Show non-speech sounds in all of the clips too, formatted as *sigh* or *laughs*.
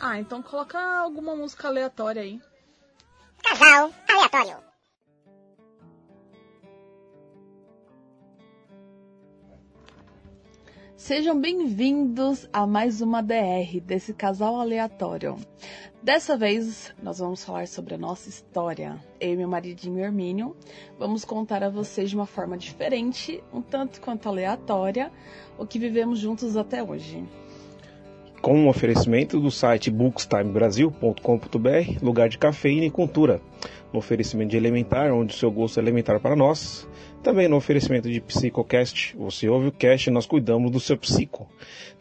Ah, então coloca alguma música aleatória aí. Casal aleatório. Sejam bem-vindos a mais uma DR desse casal aleatório. Dessa vez, nós vamos falar sobre a nossa história. Eu e meu maridinho Hermínio vamos contar a vocês de uma forma diferente, um tanto quanto aleatória, o que vivemos juntos até hoje. Com um oferecimento do site bookstimebrasil.com.br, lugar de cafeína e cultura. No oferecimento de Elementar, onde o seu gosto é elementar para nós. Também no oferecimento de Psicocast, você ouve o cast e nós cuidamos do seu psico.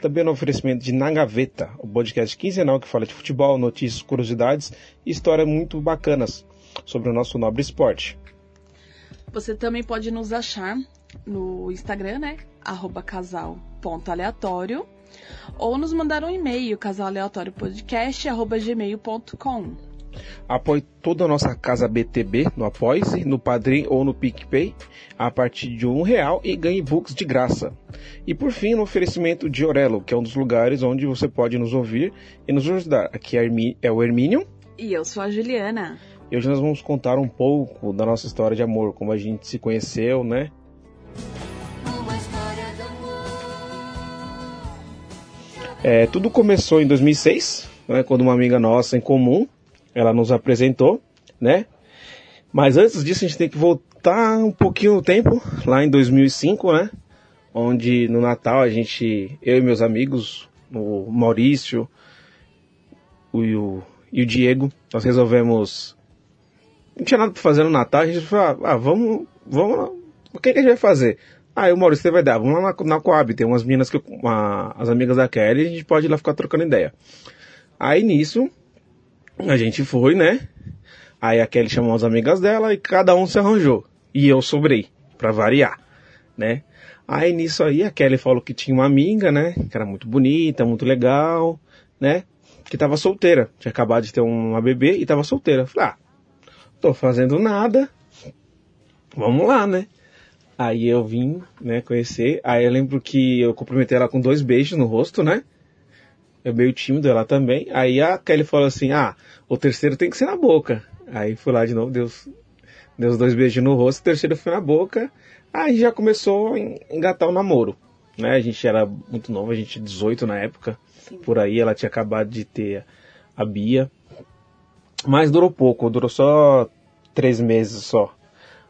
Também no oferecimento de Na Gaveta, o podcast quinzenal que fala de futebol, notícias, curiosidades e histórias muito bacanas sobre o nosso nobre esporte. Você também pode nos achar no Instagram, né? Arroba ou nos mandar um e-mail, casalaleatóriopodcast.gmail.com. Apoie toda a nossa casa BTB no Apoie-se, no Padrim ou no PicPay a partir de um real e ganhe books de graça. E por fim, no oferecimento de Orelo, que é um dos lugares onde você pode nos ouvir e nos ajudar. Aqui é, é o Hermínio E eu sou a Juliana. e hoje nós vamos contar um pouco da nossa história de amor, como a gente se conheceu, né? É, tudo começou em 2006, né, quando uma amiga nossa em comum, ela nos apresentou, né? Mas antes disso a gente tem que voltar um pouquinho no tempo, lá em 2005, né? Onde no Natal a gente, eu e meus amigos, o Maurício o, e o, e o Diego, nós resolvemos não tinha nada pra fazer no Natal, a gente falou, ah, vamos, vamos. O que, que a gente vai fazer? Ah, o Maurício, vai dar, vamos lá na, na Coab, tem umas meninas que eu- uma, as amigas da Kelly, a gente pode ir lá ficar trocando ideia. Aí nisso, a gente foi, né? Aí a Kelly chamou as amigas dela e cada um se arranjou. E eu sobrei, pra variar, né? Aí nisso aí a Kelly falou que tinha uma amiga, né? Que era muito bonita, muito legal, né? Que tava solteira. Tinha acabado de ter uma bebê e tava solteira. Falei, ah, tô fazendo nada. Vamos lá, né? Aí eu vim, né, conhecer. Aí eu lembro que eu cumprimentei ela com dois beijos no rosto, né? Eu meio tímido, ela também. Aí a Kelly falou assim, ah, o terceiro tem que ser na boca. Aí fui lá de novo, deu, os- deu os dois beijos no rosto, o terceiro foi na boca. Aí já começou a en- engatar o namoro, né? A gente era muito novo, a gente 18 na época. Por aí, ela tinha acabado de ter a Bia. Mas durou pouco, durou só três meses só.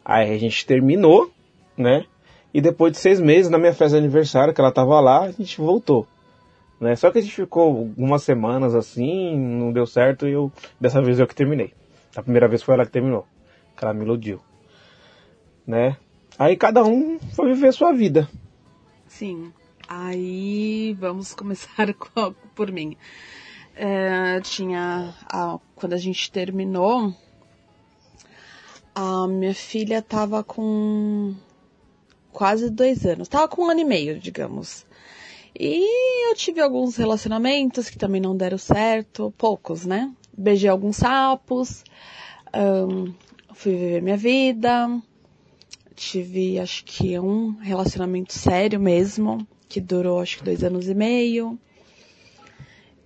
Aí a gente terminou, né? E depois de seis meses, na minha festa de aniversário, que ela tava lá, a gente voltou. Né? Só que a gente ficou algumas semanas assim, não deu certo e eu, dessa vez eu que terminei. A primeira vez foi ela que terminou. Que ela me iludiu. Né? Aí cada um foi viver sua vida. Sim. Aí vamos *laughs* começar *laughs* com- por mim. É, tinha. a- quando a gente terminou, a minha filha tava com quase dois anos. Tava com um ano e meio, digamos. E eu tive alguns relacionamentos que também não deram certo, poucos, né? Beijei alguns sapos, ahn, fui viver minha vida, tive acho que um relacionamento sério mesmo, que durou acho que dois anos e meio.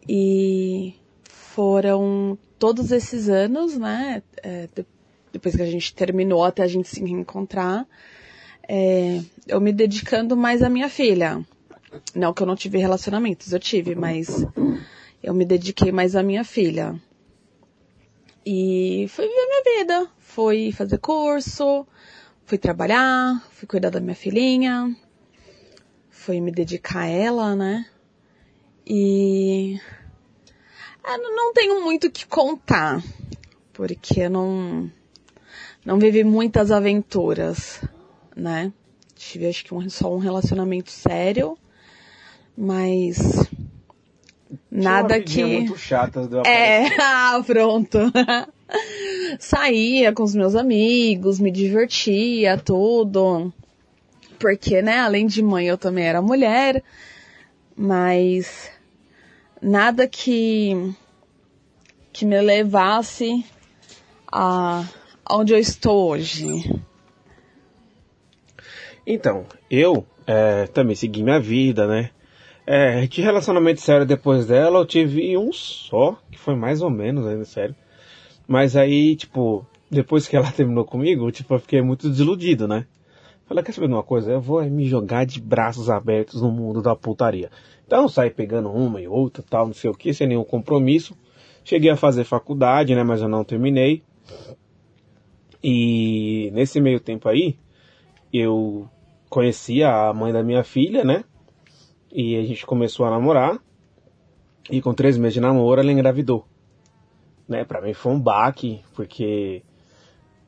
E foram todos esses anos, né? é, de- depois que a gente terminou até a gente se reencontrar, é, eu me dedicando mais à minha filha. Não que eu não tive relacionamentos, eu tive, mas eu me dediquei mais à minha filha. E fui viver minha vida. Fui fazer curso, fui trabalhar, fui cuidar da minha filhinha, fui me dedicar a ela, né? E é, não não tenho muito o que contar, porque eu não não vivi muitas aventuras, né? Tive acho que um, só um relacionamento sério, mas Nada que. muito chata. a É, *laughs* ah, pronto. Saía com os meus amigos, me divertia, tudo. Porque, né, além de mãe, eu também era mulher. Mas nada que que me levasse a onde eu estou hoje. Então, eu é, também segui minha vida, né? É, de relacionamento sério depois dela, eu tive um só, que foi mais ou menos ainda sério. Mas aí, tipo, depois que ela *laughs* terminou comigo, tipo, eu fiquei muito desiludido, né? Falei, quer saber de uma coisa? Eu vou me jogar de braços abertos no mundo da putaria. Então saí pegando uma e outra, tal, não sei o que, sem nenhum compromisso. Cheguei a fazer faculdade, né? Mas eu não terminei. E nesse meio tempo aí, eu conheci a mãe da minha filha, né? E a gente começou a namorar. E com três meses de namoro, ela engravidou. Né? Pra mim foi um baque, porque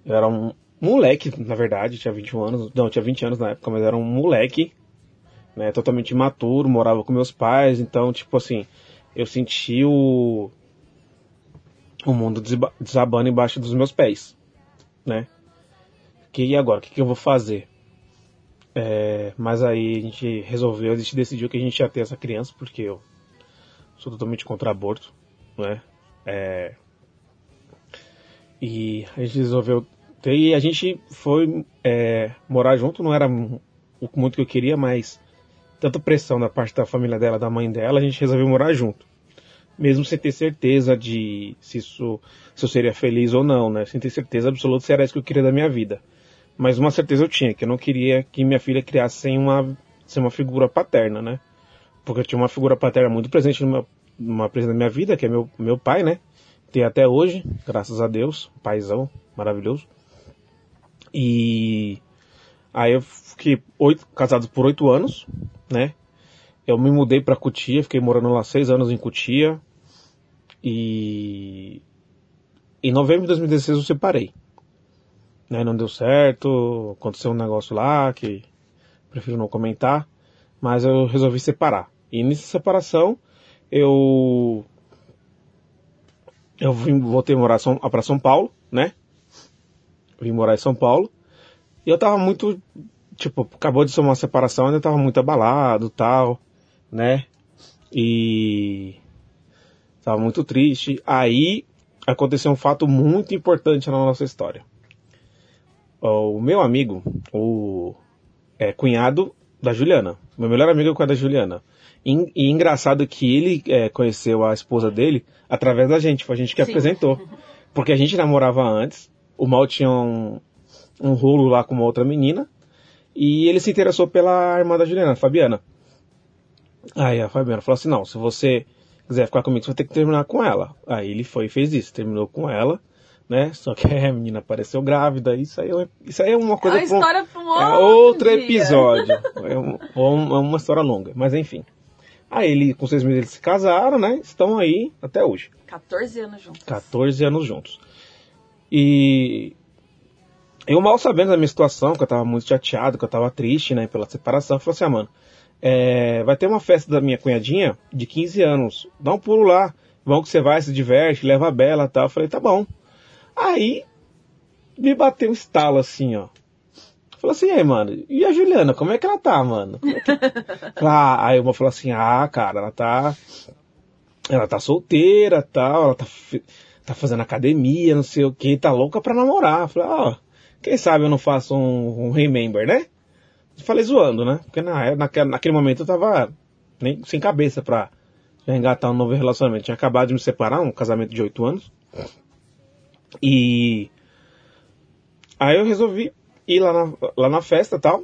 eu era um moleque, na verdade, tinha 21 anos. Não, tinha 20 anos na época, mas era um moleque, né? Totalmente imaturo, morava com meus pais. Então, tipo assim, eu senti o, o mundo desaba- desabando embaixo dos meus pés, né? Que, e agora? O que, que eu vou fazer? É, mas aí a gente resolveu, a gente decidiu que a gente ia ter essa criança, porque eu sou totalmente contra aborto, né? É, e a gente resolveu ter, e a gente foi é, morar junto, não era o muito que eu queria, mas tanta pressão da parte da família dela, da mãe dela, a gente resolveu morar junto. Mesmo sem ter certeza de se isso se eu seria feliz ou não, né? Sem ter certeza absoluta se era isso que eu queria da minha vida. Mas uma certeza eu tinha, que eu não queria que minha filha criasse sem uma, sem uma figura paterna, né? Porque eu tinha uma figura paterna muito presente numa, numa presente na minha vida, que é meu, meu pai, né? Tem até hoje, graças a Deus, paizão maravilhoso. E aí eu fiquei oito, casado por oito anos, né? Eu me mudei pra Cutia, fiquei morando lá seis anos em Cutia. E em novembro de 2016 eu separei. Né, não deu certo, aconteceu um negócio lá que prefiro não comentar, mas eu resolvi separar. E nessa separação eu eu vim, voltei a morar para São Paulo, né? Vim morar em São Paulo. E eu tava muito, tipo, acabou de ser uma separação, ainda tava muito abalado, tal, né? E tava muito triste. Aí aconteceu um fato muito importante na nossa história. O meu amigo, o é, cunhado da Juliana, meu melhor amigo é o cunhado da Juliana. E, e engraçado que ele é, conheceu a esposa dele através da gente, foi a gente que Sim. apresentou. *laughs* Porque a gente namorava antes, o Mal tinha um, um rolo lá com uma outra menina, e ele se interessou pela irmã da Juliana, a Fabiana. Aí a Fabiana falou assim, não, se você quiser ficar comigo, você vai ter que terminar com ela. Aí ele foi e fez isso, terminou com ela, né? Só que *laughs* a menina apareceu grávida, isso aí, é- isso aí é uma É coisa uma pra um- história pra um é outro dia. episódio. *laughs* É um- ou um- é uma história longa, mas enfim. Aí ele, com seis meses eles se casaram, né? Estão aí até hoje. 14 anos juntos. 14 anos juntos. E eu mal sabendo da minha situação, que eu tava muito chateado, que eu tava triste, né, pela separação, eu falei assim, ah, mano, é, vai ter uma festa da minha cunhadinha de 15 anos, dá um pulo lá, vão que você vai, se diverte, leva a Bela e tal. Eu falei, tá bom. Aí me bateu um estalo assim, ó. Falei assim, aí, mano, e a Juliana, como é que ela tá, mano? É que... *laughs* ah, aí uma falou assim, ah, cara, ela tá. Ela tá solteira tal, ela tá, tá fazendo academia, não sei o que, tá louca pra namorar. Falei, ó, quem sabe eu não faço um, um remember, né? Falei zoando, né? Porque na, naquele, naquele momento eu tava nem sem cabeça pra engatar um novo relacionamento. Tinha acabado de me separar, um casamento de oito anos. E aí eu resolvi ir lá na, lá na festa e tal.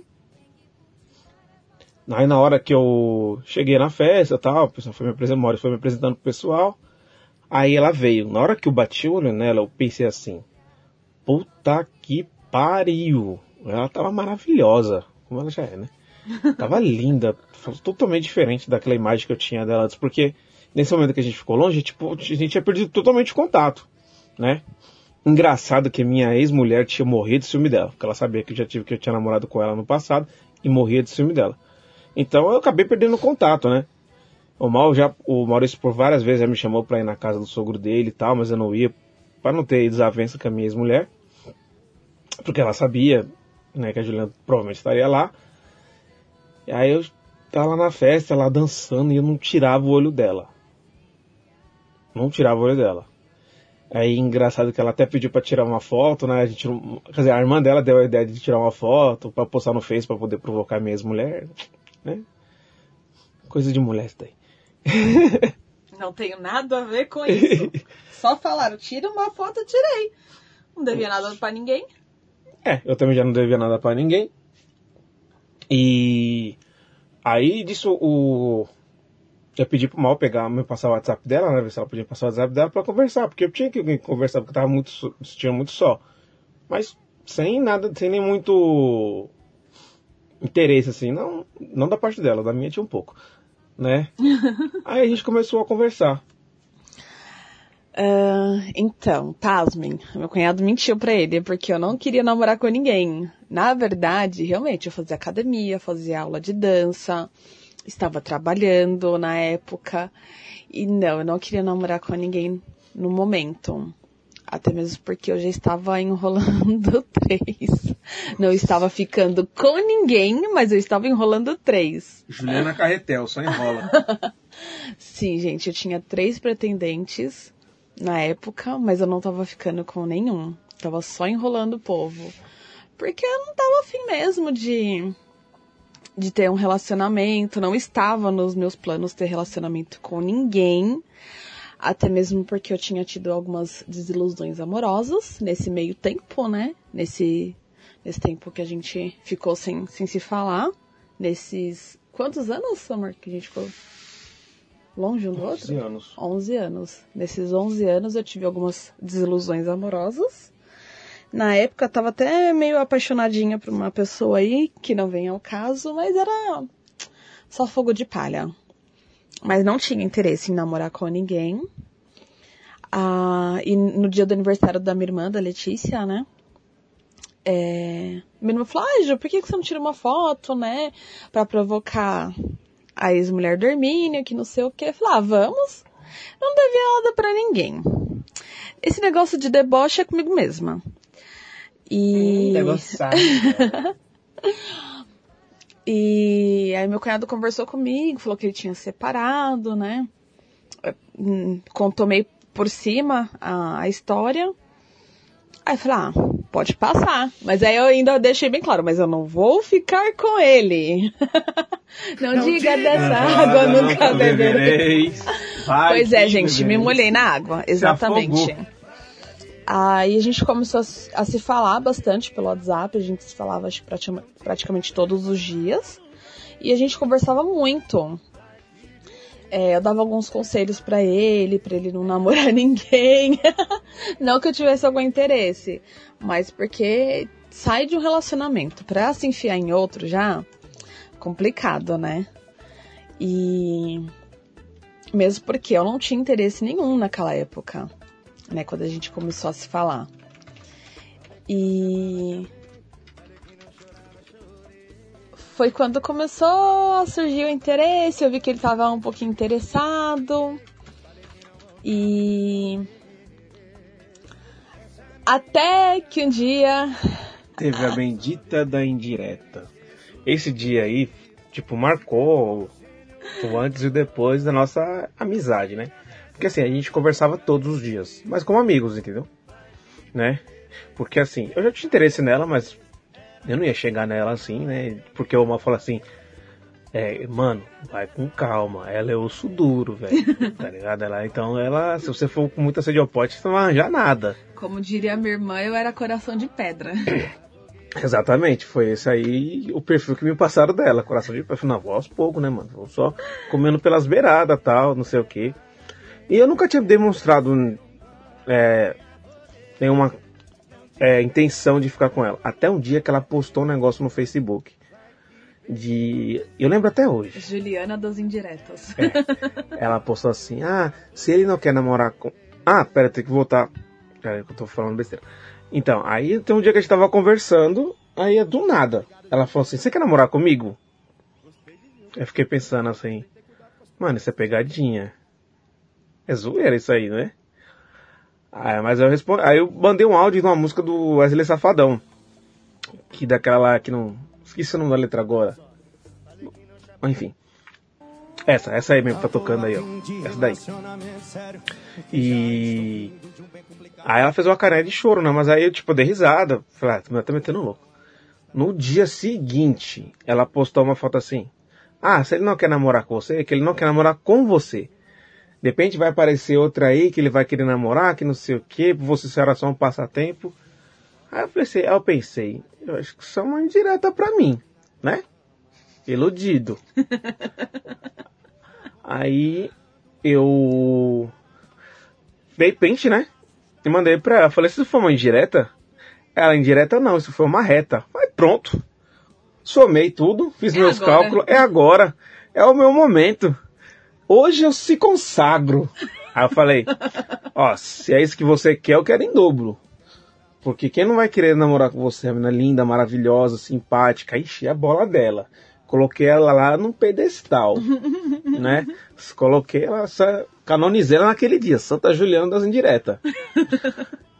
Aí na hora que eu cheguei na festa e tal, o pessoal foi me apresentando, foi me apresentando pro pessoal. Aí ela veio. Na hora que eu bati o olho nela, eu pensei assim, puta que pariu. Ela tava maravilhosa, como ela já é, né? *laughs* Tava linda, totalmente diferente daquela imagem que eu tinha dela antes, porque nesse momento que a gente ficou longe, tipo, a gente tinha perdido totalmente o contato, né? Engraçado que minha ex-mulher tinha morrido de ciúme dela, porque ela sabia que eu já tive que eu tinha namorado com ela no passado e morria de ciúme dela. Então eu acabei perdendo contato, né? O Mal já, o Maurício por várias vezes já me chamou pra ir na casa do sogro dele e tal, mas eu não ia para não ter desavença com a minha ex-mulher, porque ela sabia, né, que a Juliana provavelmente estaria lá. E aí eu tava lá na festa, lá dançando e eu não tirava o olho dela. Não tirava o olho dela. Aí engraçado que ela até pediu para tirar uma foto, né? A gente, quer dizer, a irmã dela deu a ideia de tirar uma foto para postar no Face para poder provocar minha ex-mulher, né? Coisa de mulher isso daí. *laughs* Não tenho nada a ver com isso. *laughs* Só falaram, tira uma foto, eu tirei. Não devia nada pra ninguém. É, eu também já não devia nada pra ninguém. E aí disso o. Eu pedi pro Mal pegar, me passar o WhatsApp dela, né? Ver se ela podia passar o WhatsApp dela pra conversar. Porque eu tinha que conversar, porque eu tava muito, tinha muito só. Mas sem nada, sem nem muito interesse, assim. Não, não da parte dela, da minha tinha um pouco né? *laughs* Aí a gente começou a conversar. Uh, então, pasmem, meu cunhado mentiu pra ele, porque eu não queria namorar com ninguém. Na verdade, realmente, eu fazia academia, fazia aula de dança, estava trabalhando na época, e não, eu não queria namorar com ninguém no momento. Até mesmo porque eu já estava *laughs* enrolando três. Não estava ficando com ninguém, mas eu estava enrolando três. Juliana Carretel, só enrola. *laughs* Sim, gente, eu tinha três pretendentes na época, mas eu não estava ficando com nenhum. Tava só enrolando o povo. Porque eu não tava afim mesmo de, de ter um relacionamento, não estava nos meus planos ter relacionamento com ninguém. Até mesmo porque eu tinha tido algumas desilusões amorosas nesse meio tempo, né? Nesse, nesse tempo que a gente ficou sem, sem se falar. Nesses. Quantos anos, amor, que a gente ficou longe um do outro? 11 anos. 11 anos. Nesses 11 anos eu tive algumas desilusões amorosas. Na época tava até meio apaixonadinha por uma pessoa aí, que não vem ao caso, mas era só fogo de palha mas não tinha interesse em namorar com ninguém. Ah, e no dia do aniversário da minha irmã, da Letícia, né? É, minha irmã falou, ah, Ju, por que você não tira uma foto, né? Pra provocar a ex-mulher do Hermínio, que não sei o que. Eu falei, ah, vamos. Não devia nada pra ninguém. Esse negócio de deboche é comigo mesma. E... Hum, debochado. *laughs* E aí meu cunhado conversou comigo, falou que ele tinha separado, né? Hum, contou meio por cima a, a história. Aí eu falei, ah, pode passar. Mas aí eu ainda deixei bem claro, mas eu não vou ficar com ele. *laughs* não, não, diga dessa água, nunca beberei. Pois é, gente, me molhei na água, exatamente. Aí a gente começou a, a, se falar bastante pelo WhatsApp, a gente se falava acho, praticamente todos os dias. E a gente conversava muito. É, eu dava alguns conselhos para ele, para ele não *laughs* namorar ninguém. *laughs* não que eu tivesse algum interesse, mas porque sai de um relacionamento pra se enfiar em outro já, complicado, né? E mesmo porque eu não tinha interesse nenhum naquela época né, quando a gente começou a se falar. E foi quando começou a surgir o interesse, eu vi que ele estava um pouquinho interessado. E até que um dia teve a bendita da indireta. Esse dia aí, tipo, marcou o antes e o depois da nossa amizade, né? Porque assim, a gente conversava todos os dias, mas como amigos, entendeu? Né? Porque assim, eu já tinha interesse nela, mas eu não ia chegar nela assim, né? Porque uma fala assim, é, mano, vai com calma, ela é osso duro, velho, *laughs* tá ligado? Ela, então ela, se você for com muita sede ao pote, você não vai arranjar nada. Como diria minha irmã, eu era coração de pedra. *coughs* Exatamente, foi esse aí o perfil que me passaram dela, coração de pedra. Não, vou aos poucos, né, mano? Vou só comendo pelas beiradas tal, não sei o que. E eu nunca tinha demonstrado é, nenhuma é, intenção de ficar com ela. Até um dia que ela postou um negócio no Facebook. De. Eu lembro até hoje. Juliana das indiretas. É, ela postou assim: Ah, se ele não quer namorar com. Ah, pera, tem que voltar. Pera que eu tô falando besteira. Então, aí tem um dia que a gente tava conversando, aí é do nada. Ela falou assim: Você quer namorar comigo? Eu fiquei pensando assim: Mano, isso é pegadinha. É zoeira isso aí, né? Aí, mas eu respondi. Aí eu mandei um áudio de uma música do Wesley Safadão. Que daquela lá que não. Esqueci o nome da letra agora. Enfim. Essa, essa aí mesmo que tá tocando aí, ó. Essa daí. E. Aí ela fez uma carinha de choro, né? Mas aí eu, tipo, dei risada. Falei, ah, tu tá metendo louco. No dia seguinte, ela postou uma foto assim. Ah, se ele não quer namorar com você, é que ele não quer namorar com você. De repente vai aparecer outra aí que ele vai querer namorar, que não sei o que, você será só um passatempo. Aí eu pensei, eu pensei, eu acho que isso é uma indireta pra mim, né? Iludido. *laughs* aí eu dei pente, né? E mandei pra ela. Falei, isso for uma indireta, ela indireta não, isso foi uma reta. Aí pronto. Somei tudo, fiz É meus agora. cálculos, é agora. É o meu momento. Hoje eu se consagro. Aí eu falei, ó, se é isso que você quer, eu quero em dobro. Porque quem não vai querer namorar com você, a menina linda, maravilhosa, simpática, ixi, é a bola dela. Coloquei ela lá num pedestal, *laughs* né? Coloquei ela, canonizei ela naquele dia, Santa Juliana das Indiretas.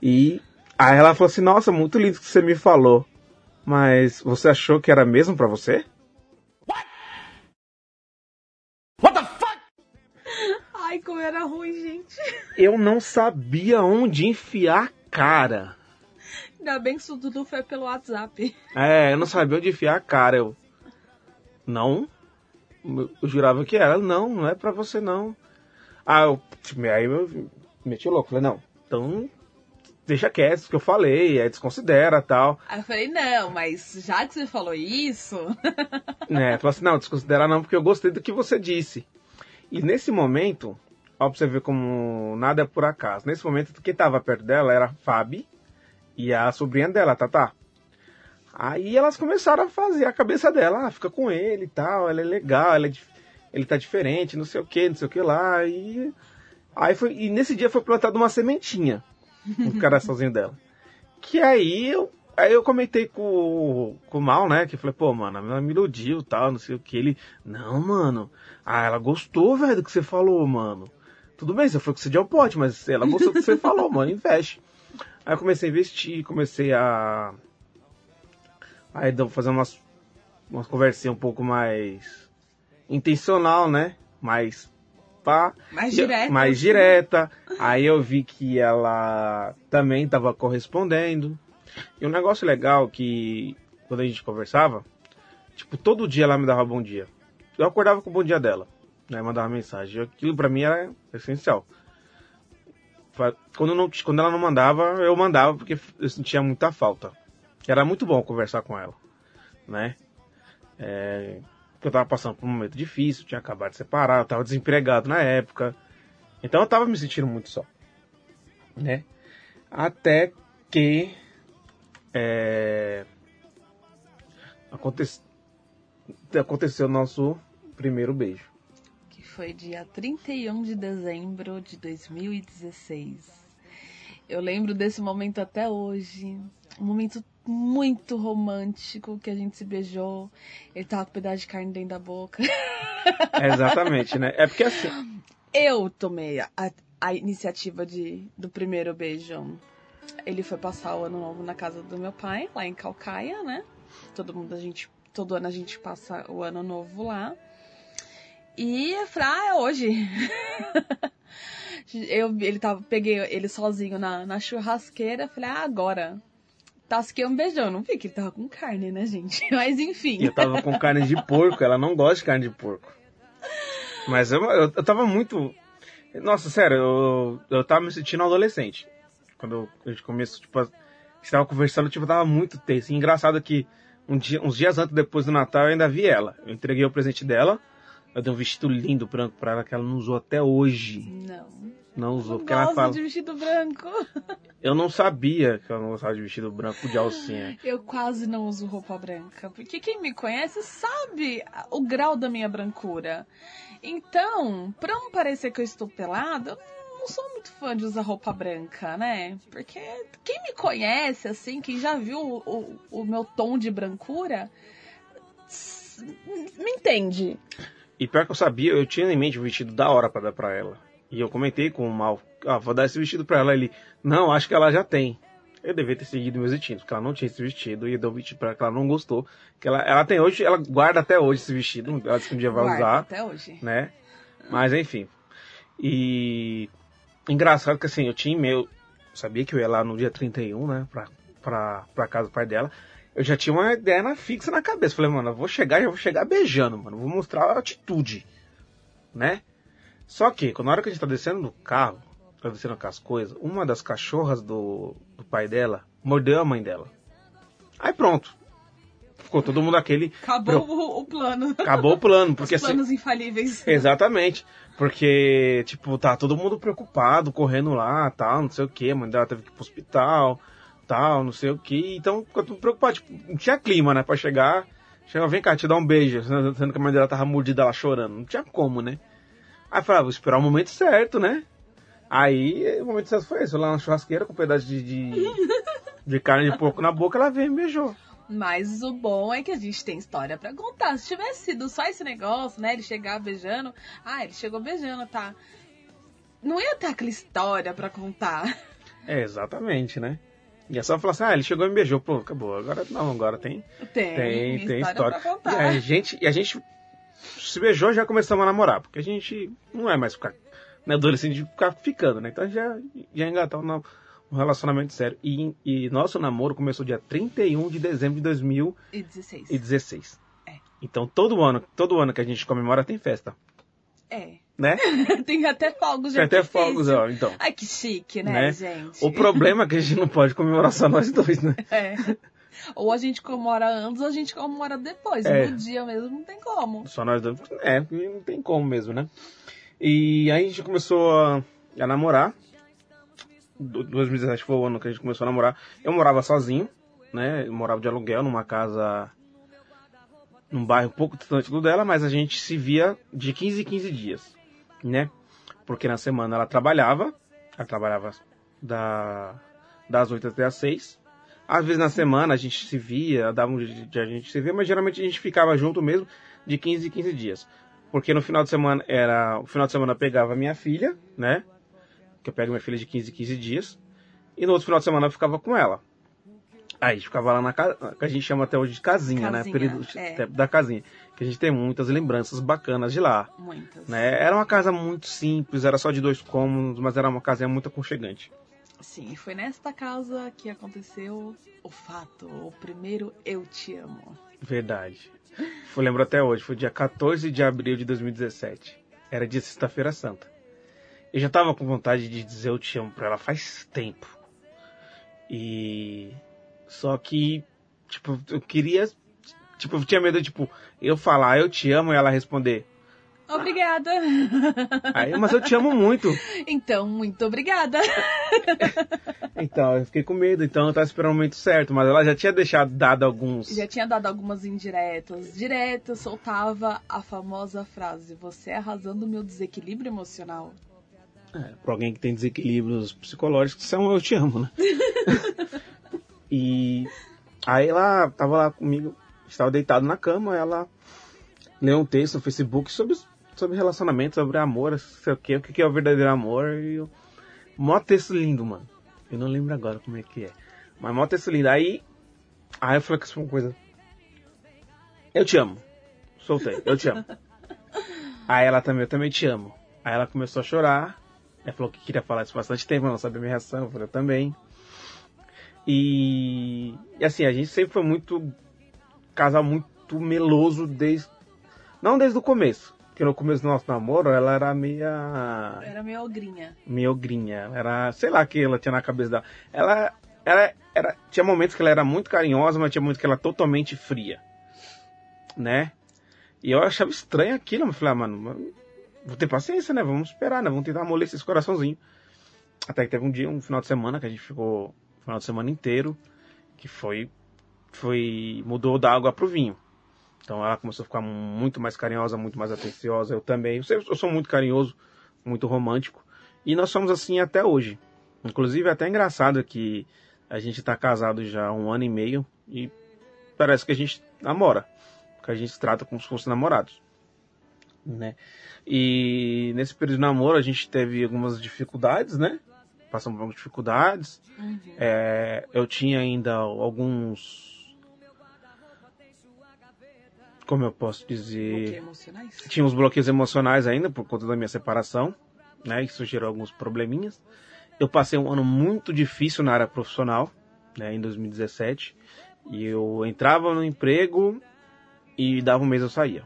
E aí ela falou assim, nossa, muito lindo que você me falou. Mas você achou que era mesmo pra você? Ai, como era ruim, gente. Eu não sabia onde enfiar a cara. Ainda bem que isso tudo foi pelo WhatsApp. É, eu não sabia onde enfiar a cara. Eu. Não. Eu jurava que era. Não, não é pra você não. Ah, eu, aí eu meti o louco. Falei, não, então deixa quieto, que eu falei, é desconsidera tal. Aí eu falei, não, mas já que você falou isso. né? Falou assim, não, desconsidera não, porque eu gostei do que você disse. E nesse momento, ó, pra você ver como nada é por acaso. Nesse momento, quem tava perto dela era a Fabi e a sobrinha dela, Tatá. Aí elas começaram a fazer a cabeça dela, ah, fica com ele e tal, ela é legal, ela é ele tá diferente, não sei o que, não sei o que lá. E aí foi, e nesse dia foi plantada uma sementinha no *laughs* coraçãozinho dela. Que aí eu, aí eu comentei com, o- com o Mal, né? Que eu falei, pô, mano, ela me iludiu tal, não sei o que. Ele, não, mano. Ah, ela gostou, velho, do que você falou, mano. Tudo bem, você foi com você ao pote, mas ela gostou do que você *laughs* falou, mano, investe. Aí eu comecei a investir, comecei a. Aí deu fazer umas, umas conversinhas um pouco mais intencional, né? Mais pá. Mais eu- direta. Mais direta. Aí eu vi que ela também estava correspondendo. E um negócio legal que quando a gente conversava, tipo, todo dia ela me dava bom dia. Eu acordava com o bom dia dela, né? Mandava mensagem. Aquilo pra mim era essencial. Quando, não, quando ela não mandava, eu mandava porque eu sentia muita falta. Era muito bom conversar com ela, né? É, eu tava passando por um momento difícil, tinha acabado de separar, eu tava desempregado na época. Então eu tava me sentindo muito só. Né? Até que é, aconte- aconteceu o nosso primeiro beijo. Foi dia 31 de dezembro de 2016. Eu lembro desse momento até hoje. Um momento muito romântico que a gente se beijou. Ele tava com um pedaço de carne dentro da boca. É, *laughs* exatamente, né? É porque assim, Eu tomei a, a iniciativa de, do primeiro beijo. Ele foi passar o ano novo na casa do meu pai, lá em Calcaia, né? Todo mundo a gente, todo ano a gente passa o ano novo lá. E eu falei, ah, é hoje. *laughs* eu, ele tava, peguei ele sozinho na, na churrasqueira, falei, ah, agora. Tasquei um beijão, não vi que ele tava com carne, né, gente? *laughs* Mas enfim. eu tava com carne de porco, ela não gosta de carne de porco. Mas eu, eu, eu tava muito. Nossa, sério, eu, eu tava me sentindo adolescente. Quando a gente começou, tipo, a gente tava conversando, tipo, eu tava muito tenso. E engraçado que um dia, uns dias antes, depois do Natal, eu ainda vi ela. Eu entreguei o presente dela. Eu dei um vestido lindo branco pra ela que ela não usou até hoje. Não. Não usou, Não porque ela gosto fala. de vestido branco. Eu não sabia que ela não gostava de vestido branco de alcinha. *laughs* Eu quase não uso roupa branca, porque quem me conhece sabe o grau da minha brancura. Então, pra não parecer que eu estou pelada, eu não sou muito fã de usar roupa branca, né? Porque quem me conhece, assim, quem já viu o, o, o meu tom de brancura, me entende. E pior que eu sabia, eu tinha em mente um vestido da hora pra dar pra ela. E eu comentei com o Mal, ah, vou dar esse vestido pra ela. Ele, não, acho que ela já tem. Eu devia ter seguido meus instintos, porque ela não tinha esse vestido, e eu dei um vestido pra ela que ela não gostou. Que ela, ela tem hoje, ela guarda até hoje esse vestido, ela disse que um dia vai Guarda usar, Até hoje. né? Mas enfim. E engraçado que assim, eu tinha e-mail, sabia que eu ia lá no dia 31, né, pra, pra, pra casa do pai dela. Eu já tinha uma ideia na, fixa na cabeça. Falei, mano, eu vou chegar, já vou chegar beijando, mano. Vou mostrar a atitude, né? Só que, quando na hora que a gente tá descendo do carro, tá descendo com as coisas, uma das cachorras do, do pai dela mordeu a mãe dela. Aí pronto. Ficou todo mundo aquele. Acabou o, o plano. Acabou o plano, porque Os assim. planos infalíveis. Exatamente. Porque, tipo, tá todo mundo preocupado, correndo lá, tal, não sei o que, a mãe dela teve que ir pro hospital, tal, não sei o que. Então, ficou tudo preocupado. Tipo, não tinha clima, né, pra chegar. Chega, vem cá, te dar um beijo. *laughs* Sendo que a mãe dela tava mordida lá chorando. Não tinha como, né? Aí eu falei, ah, vou esperar o momento certo, né? Aí, o momento certo foi esse. Eu lá na churrasqueira com um pedaço de, de, *laughs* de carne de porco na boca, ela veio e me beijou. Mas o bom é que a gente tem história pra contar. Se tivesse sido só esse negócio, né? Ele chegar beijando. Ah, ele chegou beijando, tá? Não ia ter aquela história pra contar. É, exatamente, né? E é só falar assim, ah, ele chegou e me beijou, pô, acabou. Agora não, agora tem Tem, Tem, tem história, E a gente, e a gente se beijou já começamos a namorar, porque a gente não é mais ficar né, adolescente de ficar ficando, né? Então já, já engatou um relacionamento sério. E, e nosso namoro começou dia 31 de dezembro de 2016. E 16. É. Então todo ano, todo ano que a gente comemora tem festa, É. né? *laughs* tem até fogos Tem até fogos, ó, então. Ai, que chique, né, Né? gente? O problema é que a gente não pode comemorar só nós dois, né? *laughs* É. Ou a gente comemora antes ou a gente comemora depois. É. No dia mesmo não tem como. Só nós dois. É, não tem como mesmo, né? E aí a gente começou a, a namorar. Do- 2017 foi o ano que a gente começou a namorar. Eu morava sozinho, né? Eu morava de aluguel numa casa. num bairro um pouco distante do dela, mas a gente se via de 15 em 15 dias, né? Porque na semana ela trabalhava. Ela trabalhava da, das 8 até as 6. Às vezes na semana a gente se via, dava um jeito de a gente se ver, mas geralmente a gente ficava junto mesmo de 15 em 15 dias. Porque no final de semana era. O final de semana eu pegava minha filha, né? Que eu pego minha filha de 15 em 15 dias. E no outro final de semana eu ficava com ela. Aí a gente ficava lá na casa, que a gente chama até hoje de casinha, né? Casinha, Período é. da casinha. Que a gente tem muitas lembranças bacanas de lá. Muitas. Né? Era uma casa muito simples, era só de dois cômodos, mas era uma casinha muito aconchegante. Sim, e foi nesta casa que aconteceu o fato, o primeiro Eu Te Amo. Verdade. Eu lembro até hoje, foi dia 14 de abril de 2017. Era dia sexta-feira santa. Eu já tava com vontade de dizer eu te amo pra ela faz tempo. E. Só que, tipo, eu queria. Tipo, eu tinha medo, tipo, eu falar eu te amo e ela responder. Obrigada. Aí, mas eu te amo muito. então, muito obrigada. Então, eu fiquei com medo, então eu tava esperando o momento certo, mas ela já tinha deixado dado alguns. Já tinha dado algumas indiretas. Direto, soltava a famosa frase: Você é a razão do meu desequilíbrio emocional. É, pra alguém que tem desequilíbrios psicológicos, são eu te amo, né? *laughs* e aí ela tava lá comigo, estava deitado na cama, ela leu um texto no Facebook sobre, sobre relacionamento, sobre amor, não sei o que, o que é o verdadeiro amor. E eu, mó texto lindo, mano. Eu não lembro agora como é que é. Mas mó texto lindo. Aí, aí eu falei com uma coisa. Eu te amo. Soltei, eu te amo. *laughs* aí ela também, eu também te amo. Aí ela começou a chorar. Ela falou que queria falar isso bastante tempo, não sabia a minha reação. Eu falei, eu também. E, e assim, a gente sempre foi muito. casal muito meloso desde. Não desde o começo. Porque no começo do nosso namoro ela era meia. Era meio ogrinha. meio ogrinha. Era. sei lá o que ela tinha na cabeça dela. Ela. Ela era. Tinha momentos que ela era muito carinhosa, mas tinha momentos que ela era totalmente fria. Né? E eu achava estranho aquilo. Eu falei, ah, mano, vou ter paciência, né? Vamos esperar, né? Vamos tentar amolecer esse coraçãozinho. Até que teve um dia, um final de semana, que a gente ficou final de semana inteiro, que foi. Foi. mudou da água pro vinho. Então ela começou a ficar muito mais carinhosa, muito mais atenciosa. Eu também. Eu, sempre- eu sou muito carinhoso, muito romântico. E nós somos assim até hoje. Inclusive é até engraçado que a gente tá casado já há um ano e meio e parece que a gente namora. Que a gente se trata como se fosse namorados. né? E nesse período de namoro a gente teve algumas dificuldades, né? Passamos por algumas dificuldades. Uhum. É, eu tinha ainda alguns. Como eu posso dizer? Tinha uns bloqueios emocionais ainda por conta da minha separação, né? Isso gerou alguns probleminhas. Eu passei um ano muito difícil na área profissional, né? Em 2017. E eu entrava no emprego e dava um mês eu saía.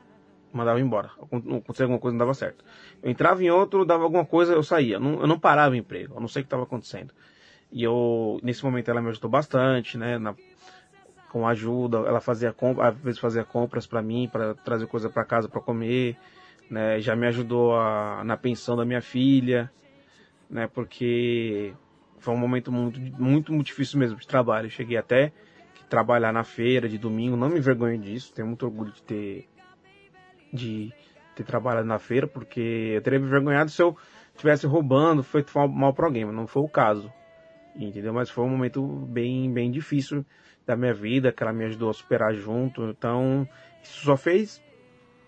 Mandava embora. Acontecia alguma coisa, não dava certo. Eu entrava em outro, dava alguma coisa, eu saía. Eu não, eu não parava em emprego. Eu não sei o que estava acontecendo. E eu, nesse momento, ela me ajudou bastante, né? Na, com ajuda, ela fazia compras, às vezes fazia compras para mim, para trazer coisa para casa para comer, né? Já me ajudou a, na pensão da minha filha, né? Porque foi um momento muito, muito, muito difícil mesmo de trabalho. Eu cheguei até que trabalhar na feira de domingo, não me envergonho disso, tenho muito orgulho de ter de ter trabalhado na feira, porque eu teria me envergonhado se eu estivesse roubando, feito mal para alguém, mas não foi o caso. Entendeu? Mas foi um momento bem, bem difícil da minha vida, que ela me ajudou a superar junto. Então, isso só fez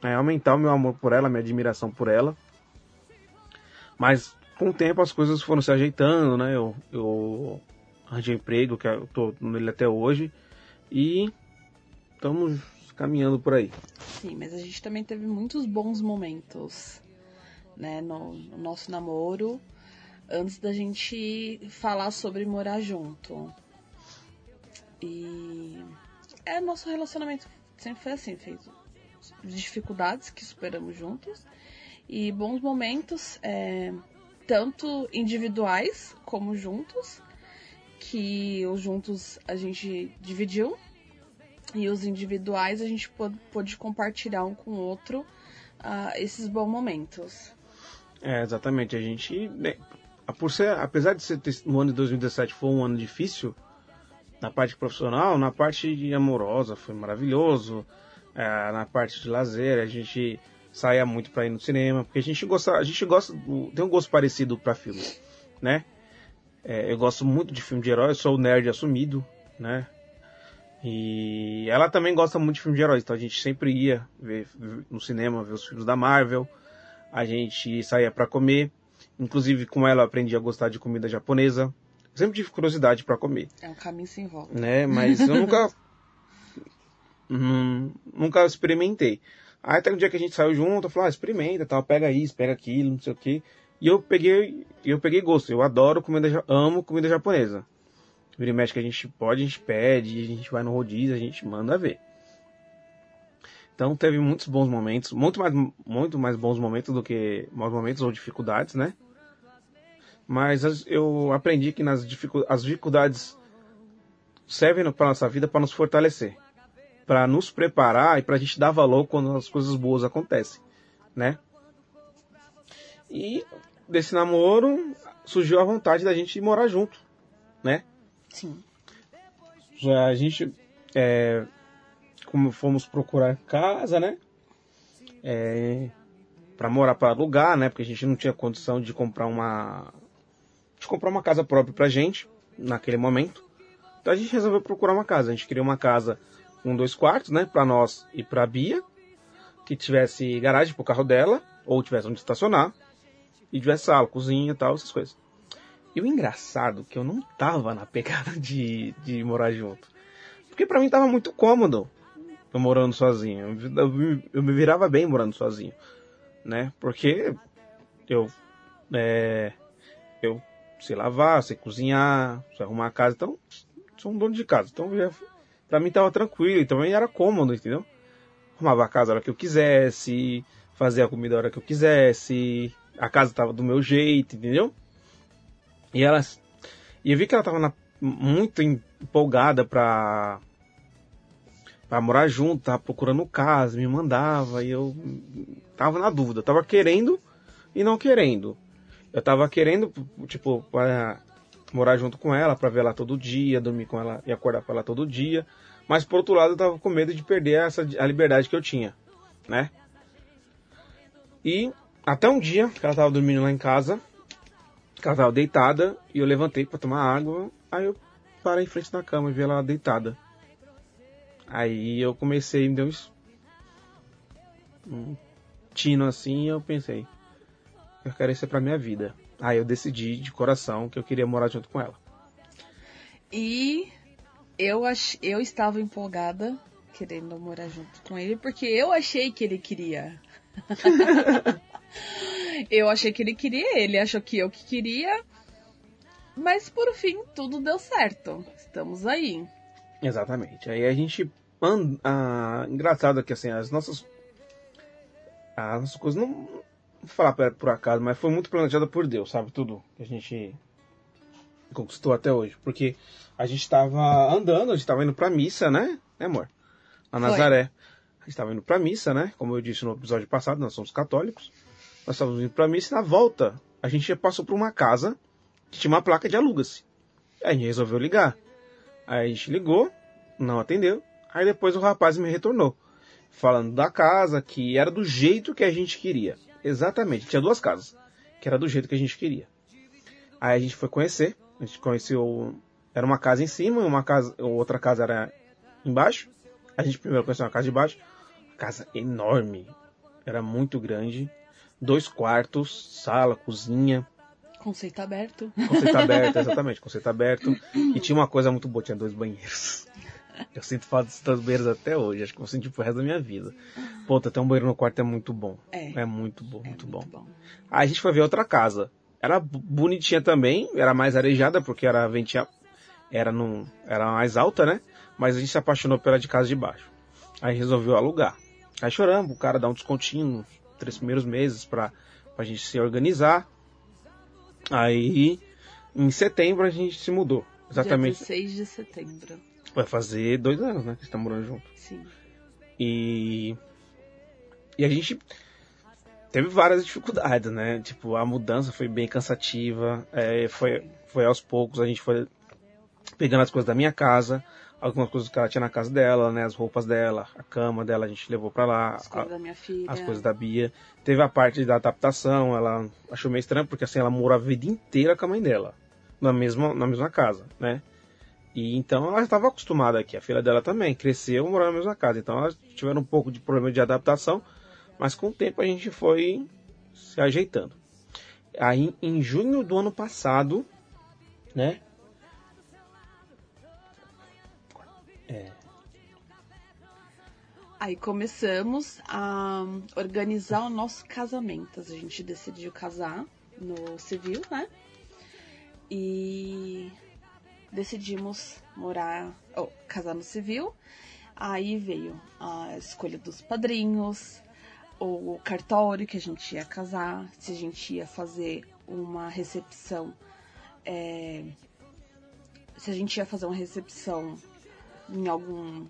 é, aumentar o meu amor por ela, minha admiração por ela. Mas com o tempo as coisas foram se ajeitando, né? Eu, eu arranjei emprego, que eu tô nele até hoje. E estamos caminhando por aí. Sim, mas a gente também teve muitos bons momentos, né, no, no nosso namoro, antes da gente falar sobre morar junto. E é nosso relacionamento sempre foi assim, feito dificuldades que superamos juntos e bons momentos, é, tanto individuais como juntos, que os juntos a gente dividiu e os individuais a gente pôde compartilhar um com o outro uh, esses bons momentos. É, exatamente. A gente, né, por ser, apesar de ser o ano de 2017 foi um ano difícil na parte profissional, na parte amorosa foi maravilhoso. É, na parte de lazer a gente saía muito para ir no cinema, porque a gente gosta, a gente gosta, tem um gosto parecido para filmes, né? É, eu gosto muito de filme de herói, eu sou nerd assumido, né? E ela também gosta muito de filmes de heróis, então a gente sempre ia ver no cinema, ver os filmes da Marvel. A gente saía para comer. Inclusive com ela eu aprendi a gostar de comida japonesa. Eu sempre tive curiosidade para comer. É um caminho sem volta. Né? Mas eu nunca *laughs* hum, nunca experimentei. Aí até um dia que a gente saiu junto, eu falei, ah, experimenta, tal, pega isso, pega aquilo, não sei o que. E eu peguei, eu peguei gosto. Eu adoro comida, amo comida japonesa. Vira e mexe que a gente pode, a gente pede, a gente vai no rodízio, a gente manda ver. Então teve muitos bons momentos, muito mais, muito mais bons momentos do que maus momentos ou dificuldades, né? Mas eu aprendi que nas as dificuldades servem para nossa vida para nos fortalecer, para nos preparar e para a gente dar valor quando as coisas boas acontecem, né? E desse namoro surgiu a vontade da gente morar junto, né? Sim. Já a gente, é, como fomos procurar casa, né? É, para morar para alugar, né? Porque a gente não tinha condição de comprar uma de comprar uma casa própria pra gente naquele momento. Então a gente resolveu procurar uma casa. A gente queria uma casa com dois quartos, né, para nós e para Bia, que tivesse garagem pro carro dela ou tivesse onde estacionar e tivesse sala, cozinha, tal, essas coisas. E o engraçado é que eu não tava na pegada de, de morar junto. Porque para mim tava muito cômodo eu morando sozinho. Eu, me virava bem morando sozinho. Né? Porque eu, é, eu sei lavar, sei cozinhar, sei arrumar a casa. Então, sou um dono de casa. Então, já, pra mim tava tranquilo. Então, era cômodo, entendeu? Arrumava a casa a hora que eu quisesse, fazia a comida a hora que eu quisesse. A casa tava do meu jeito, entendeu? E ela. E eu vi que ela tava na, muito empolgada pra. pra morar junto, tava procurando casa, me mandava, e eu tava na dúvida, tava querendo e não querendo. Eu tava querendo, tipo, pra morar junto com ela, pra ver ela todo dia, dormir com ela e acordar com ela todo dia. Mas por outro lado, eu tava com medo de perder essa, a liberdade que eu tinha, né? E até um dia que ela tava dormindo lá em casa, tava deitada e eu levantei para tomar água. Aí eu parei em frente da cama e vi ela deitada. Aí eu comecei, me deu um, repentino assim, eu pensei, eu quero isso pra minha vida. Aí eu decidi de coração que eu queria morar junto com ela. E eu, ach... eu estava empolgada, querendo morar junto com ele, porque eu achei que ele queria. *laughs* eu achei que ele queria, ele achou que eu que queria. Mas por fim, tudo deu certo. Estamos aí. Exatamente. Aí a gente. anda- Ah, engraçado que assim, as nossas. As nossas coisas não. Vou falar por- acaso, mas foi muito planejado por Deus, sabe? Tudo que a gente conquistou até hoje. Porque a gente tava andando, a gente tava indo pra missa, né? Né, amor? Foi. Nazaré. A gente tava indo pra missa, né? Como eu disse no episódio passado, nós somos católicos. Nós estávamos indo pra missa e na volta a gente passou por uma casa que tinha uma placa de aluga-se. Aí a gente resolveu ligar. Aí a gente ligou, não atendeu. Aí depois o rapaz me retornou, falando da casa que era do jeito que a gente queria. Exatamente, tinha duas casas, que era do jeito que a gente queria. Aí a gente foi conhecer, a gente conheceu, era uma casa em cima, uma casa, outra casa era embaixo. A gente primeiro conheceu uma casa de baixo, casa enorme, era muito grande, dois quartos, sala, cozinha, Conceito aberto. Conceito aberto, *laughs* exatamente, conceito aberto. E tinha uma coisa muito boa, tinha dois banheiros. *laughs* Eu sinto falta desses dois banheiros até hoje, acho que vou sentir pro resto da minha vida. Pô, ter um banheiro no quarto é muito bom. É. É muito bom, muito, bom. Muito bom. Aí a gente foi ver outra casa. Era bonitinha também, era mais arejada, porque era ventia... era, num... era mais alta, né? Mas a gente se apaixonou pela de casa de baixo. Aí resolveu alugar. Aí choramos, o cara dá um descontinho três primeiros meses pra, pra gente se organizar. Aí, em setembro, a gente se mudou. Exatamente. Dia 16 de setembro. Vai fazer dois anos, né? Que estamos morando junto. Sim. E. E a gente teve várias dificuldades, né? Tipo, a mudança foi bem cansativa. é, foi, foi aos poucos, a gente foi pegando as coisas da minha casa, algumas coisas que ela tinha na casa dela, né? As roupas dela, a cama dela, a gente levou pra lá. As coisas a- da minha filha. as coisas da Bia. Teve a parte da adaptação, ela achou meio estranho, porque assim, ela morou a vida inteira com a mãe dela, na mesma, na mesma casa, né? E então ela estava acostumada aqui, a filha dela também, cresceu morando na mesma casa, então elas tiveram um pouco de problema de adaptação, mas com o tempo a gente foi se ajeitando. Aí em junho do ano passado, né? Aí começamos a organizar o nosso casamento. A gente decidiu casar no civil, né? E decidimos morar, oh, casar no civil. Aí veio a escolha dos padrinhos, o cartório que a gente ia casar, se a gente ia fazer uma recepção, é, se a gente ia fazer uma recepção em algum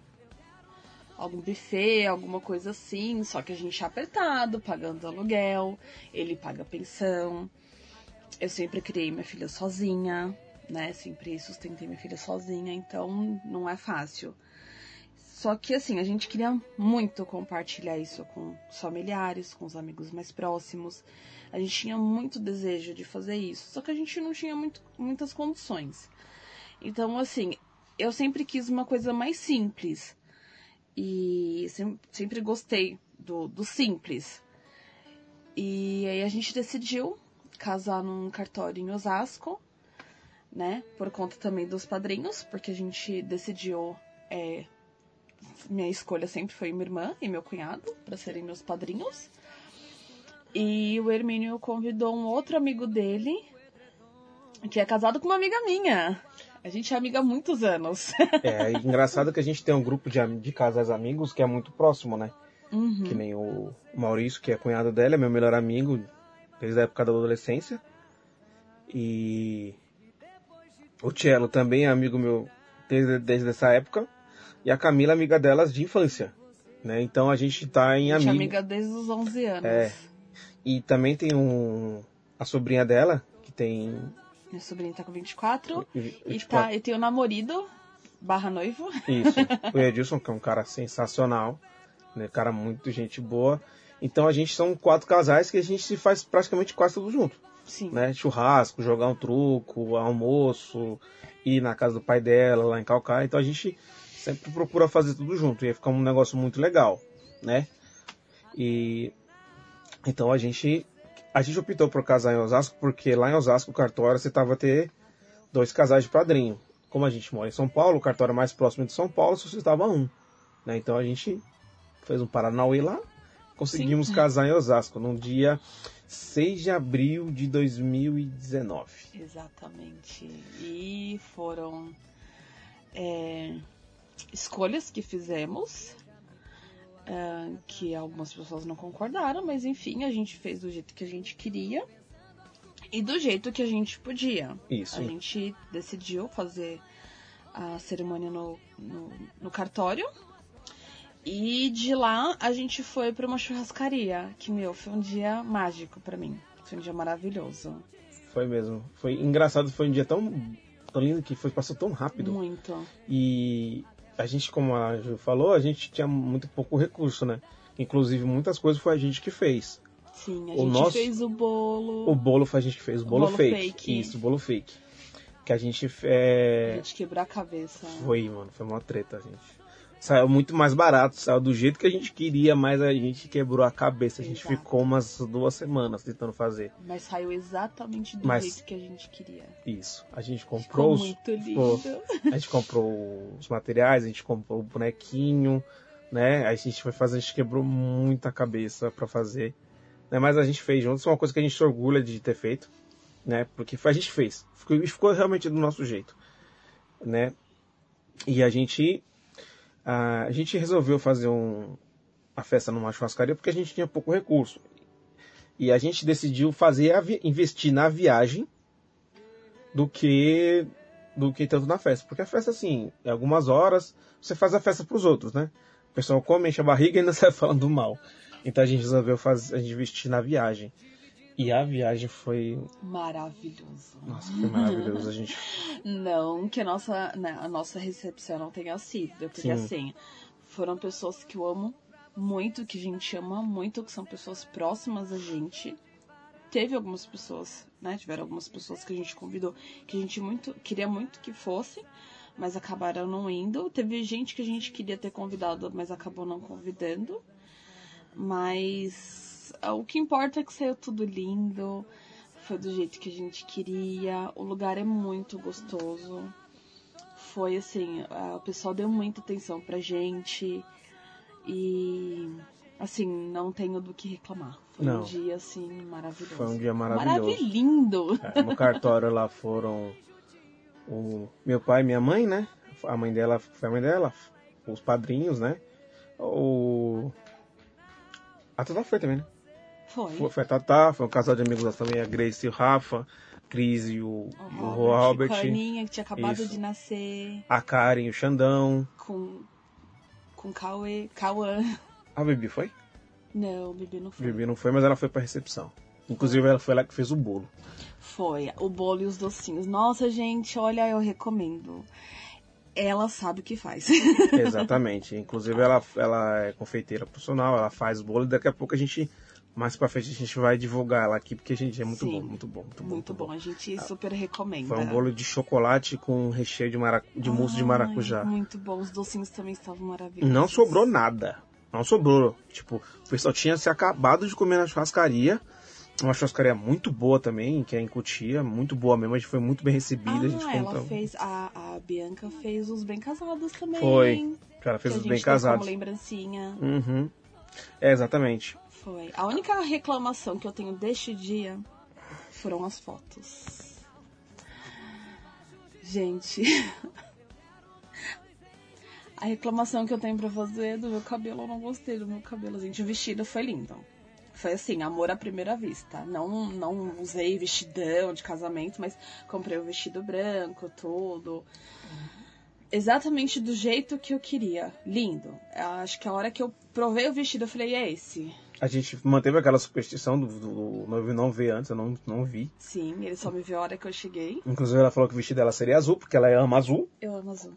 algum buffet, alguma coisa assim, só que a gente é apertado, pagando aluguel, ele paga pensão. Eu sempre criei minha filha sozinha, né? Sempre sustentei minha filha sozinha, então não é fácil. Só que assim, a gente queria muito compartilhar isso com os familiares, com os amigos mais próximos. A gente tinha muito desejo de fazer isso, só que a gente não tinha muito, muitas condições. Então, assim, eu sempre quis uma coisa mais simples. E sem- sempre gostei do, do simples. E aí a gente decidiu casar num cartório em Osasco, né? Por conta também dos padrinhos, porque a gente decidiu. é, minha escolha sempre foi minha irmã e meu cunhado para serem meus padrinhos. E o Hermínio convidou um outro amigo dele, que é casado com uma amiga minha. A gente é amiga há muitos anos. É engraçado que a gente tem um grupo de, de casais amigos que é muito próximo, né? Uhum. Que nem o Maurício, que é cunhado dela, é meu melhor amigo desde a época da adolescência. E o Cello também é amigo meu desde, desde essa época. E a Camila, amiga delas de infância. Né? Então a gente tá em A gente é amigo. amiga desde os 11 anos. É. E também tem um a sobrinha dela, que tem. Minha sobrinha tá com 24. E, 24. tá, e tem o namorado, barra noivo. Isso. *laughs* O Edilson, que é um cara sensacional, né? Cara muito gente boa. Então a gente são quatro casais que a gente se faz praticamente quase tudo junto, Sim. né? Churrasco, jogar um truco, almoço, ir na casa do pai dela, lá em Calcaia. Então a gente sempre procura fazer tudo junto. Ia ficar um negócio muito legal, né? E Então a gente a gente optou por casar em Osasco porque lá em Osasco o cartório você tava a ter dois casais de padrinho. Como a gente mora em São Paulo, o cartório mais próximo de São Paulo só estava um. Né? Então a gente fez um Paranauê lá, conseguimos Sim. casar em Osasco no dia 6 de abril de 2019. Exatamente. E foram é, escolhas que fizemos, é, que algumas pessoas não concordaram, mas enfim, a gente fez do jeito que a gente queria e do jeito que a gente podia. Isso. A gente decidiu fazer a cerimônia no, no, no cartório. E de lá a gente foi para uma churrascaria, que meu, foi um dia mágico para mim. Foi um dia maravilhoso. Foi mesmo. Foi engraçado, foi um dia tão, tão lindo que foi, passou tão rápido. Muito. E a gente, como a Ju falou, a gente tinha muito pouco recurso, né? Inclusive, muitas coisas foi a gente que fez. Sim, a O gente nosso- fez o bolo. O bolo foi a gente que fez, o bolo, bolo fake. fake. Isso, o bolo fake. Que a gente A é... gente quebrou a cabeça. Foi, mano, foi uma treta, gente. Saiu muito mais barato, saiu do jeito que a gente queria, mas a gente quebrou a cabeça. A gente Exato. ficou umas duas semanas tentando fazer Mas saiu exatamente do Mas- jeito que a gente queria. isso. A gente Ficou comprou os, muito ficou- lindo. A gente comprou os materiais, a gente comprou o bonequinho, né? A gente foi fazer, a gente quebrou muita cabeça pra fazer. Né? Mas a gente fez juntos, é uma coisa que a gente se orgulha de ter feito, né? Porque a gente fez. Ficou, e ficou realmente do nosso jeito, né? E a gente a, a gente resolveu fazer um, a festa numa churrascaria porque a gente tinha pouco recurso. E a gente decidiu fazer a investir na viagem do que do que tanto na festa. Porque a festa, assim, em algumas horas, você faz a festa pros outros, né? O pessoal come, enche a barriga e ainda *laughs* sai falando mal. Então a gente resolveu fazer, a gente investir na viagem. E a viagem foi. Maravilhoso. Nossa, foi maravilhoso. A gente. *laughs* Não que a nossa, né, a nossa recepção não tenha sido. Porque Sim. assim, foram pessoas que eu amo muito, que a gente ama muito, que são pessoas próximas a gente. Teve algumas pessoas, né? Tiveram algumas pessoas que a gente convidou que a gente muito queria muito que fossem, mas acabaram não indo. Teve gente que a gente queria ter convidado, mas acabou não convidando. Mas o que importa é que saiu tudo lindo, foi do jeito que a gente queria, o lugar é muito gostoso. Foi assim, o pessoal deu muita atenção pra gente e assim, não tenho do que reclamar. Foi Não. um dia assim maravilhoso. Foi um dia maravilhoso. Maravilhindo. É, no cartório lá foram o meu pai e minha mãe, né? A mãe dela foi a mãe dela, os padrinhos, né? O. A Tata foi também, né? Foi. Foi, foi a Tata, foi um casal de amigos também, a Grace e o Rafa, Cris e o, o Robert, Com a Aninha, que tinha acabado Isso. de nascer, a Karen e o Xandão. com. Com Cauê. Cauã. *laughs* A Bibi foi? Não, o bebê não foi. Bibi não foi, mas ela foi pra recepção. Inclusive ela foi lá que fez o bolo. Foi, o bolo e os docinhos. Nossa, gente, olha, eu recomendo. Ela sabe o que faz. *laughs* Exatamente. Inclusive ela, ela é confeiteira profissional, ela faz bolo e daqui a pouco a gente, mais pra frente, a gente vai divulgar ela aqui, porque a gente é muito Sim. bom, muito bom, muito bom. Muito bom, a gente super recomenda. Foi um bolo de chocolate com recheio de, maracu... de mousse de maracujá. Muito bom, os docinhos também estavam maravilhosos. Não sobrou nada. Não sobrou. Tipo, o pessoal tinha se acabado de comer na churrascaria. Uma churrascaria muito boa também, que é em Cotia, muito boa mesmo. A gente foi muito bem recebida. a gente Ah, ela fez, a, a Bianca fez os bem casados também. Foi. Ela fez que os bem casados. como lembrancinha. Uhum. É, exatamente. Foi. A única reclamação que eu tenho deste dia foram as fotos. Gente. *laughs* A reclamação que eu tenho pra fazer é do meu cabelo, eu não gostei do meu cabelo, gente. O vestido foi lindo. Foi assim, amor à primeira vista. Não, não usei vestidão de casamento, mas comprei o vestido branco, tudo. Exatamente do jeito que eu queria. Lindo. Acho que a hora que eu provei o vestido, eu falei, é esse. A gente manteve aquela superstição do, do noivo não ver antes, eu não, não vi. Sim, ele só me viu a hora que eu cheguei. Inclusive ela falou que o vestido dela seria azul, porque ela ama azul. Eu amo azul.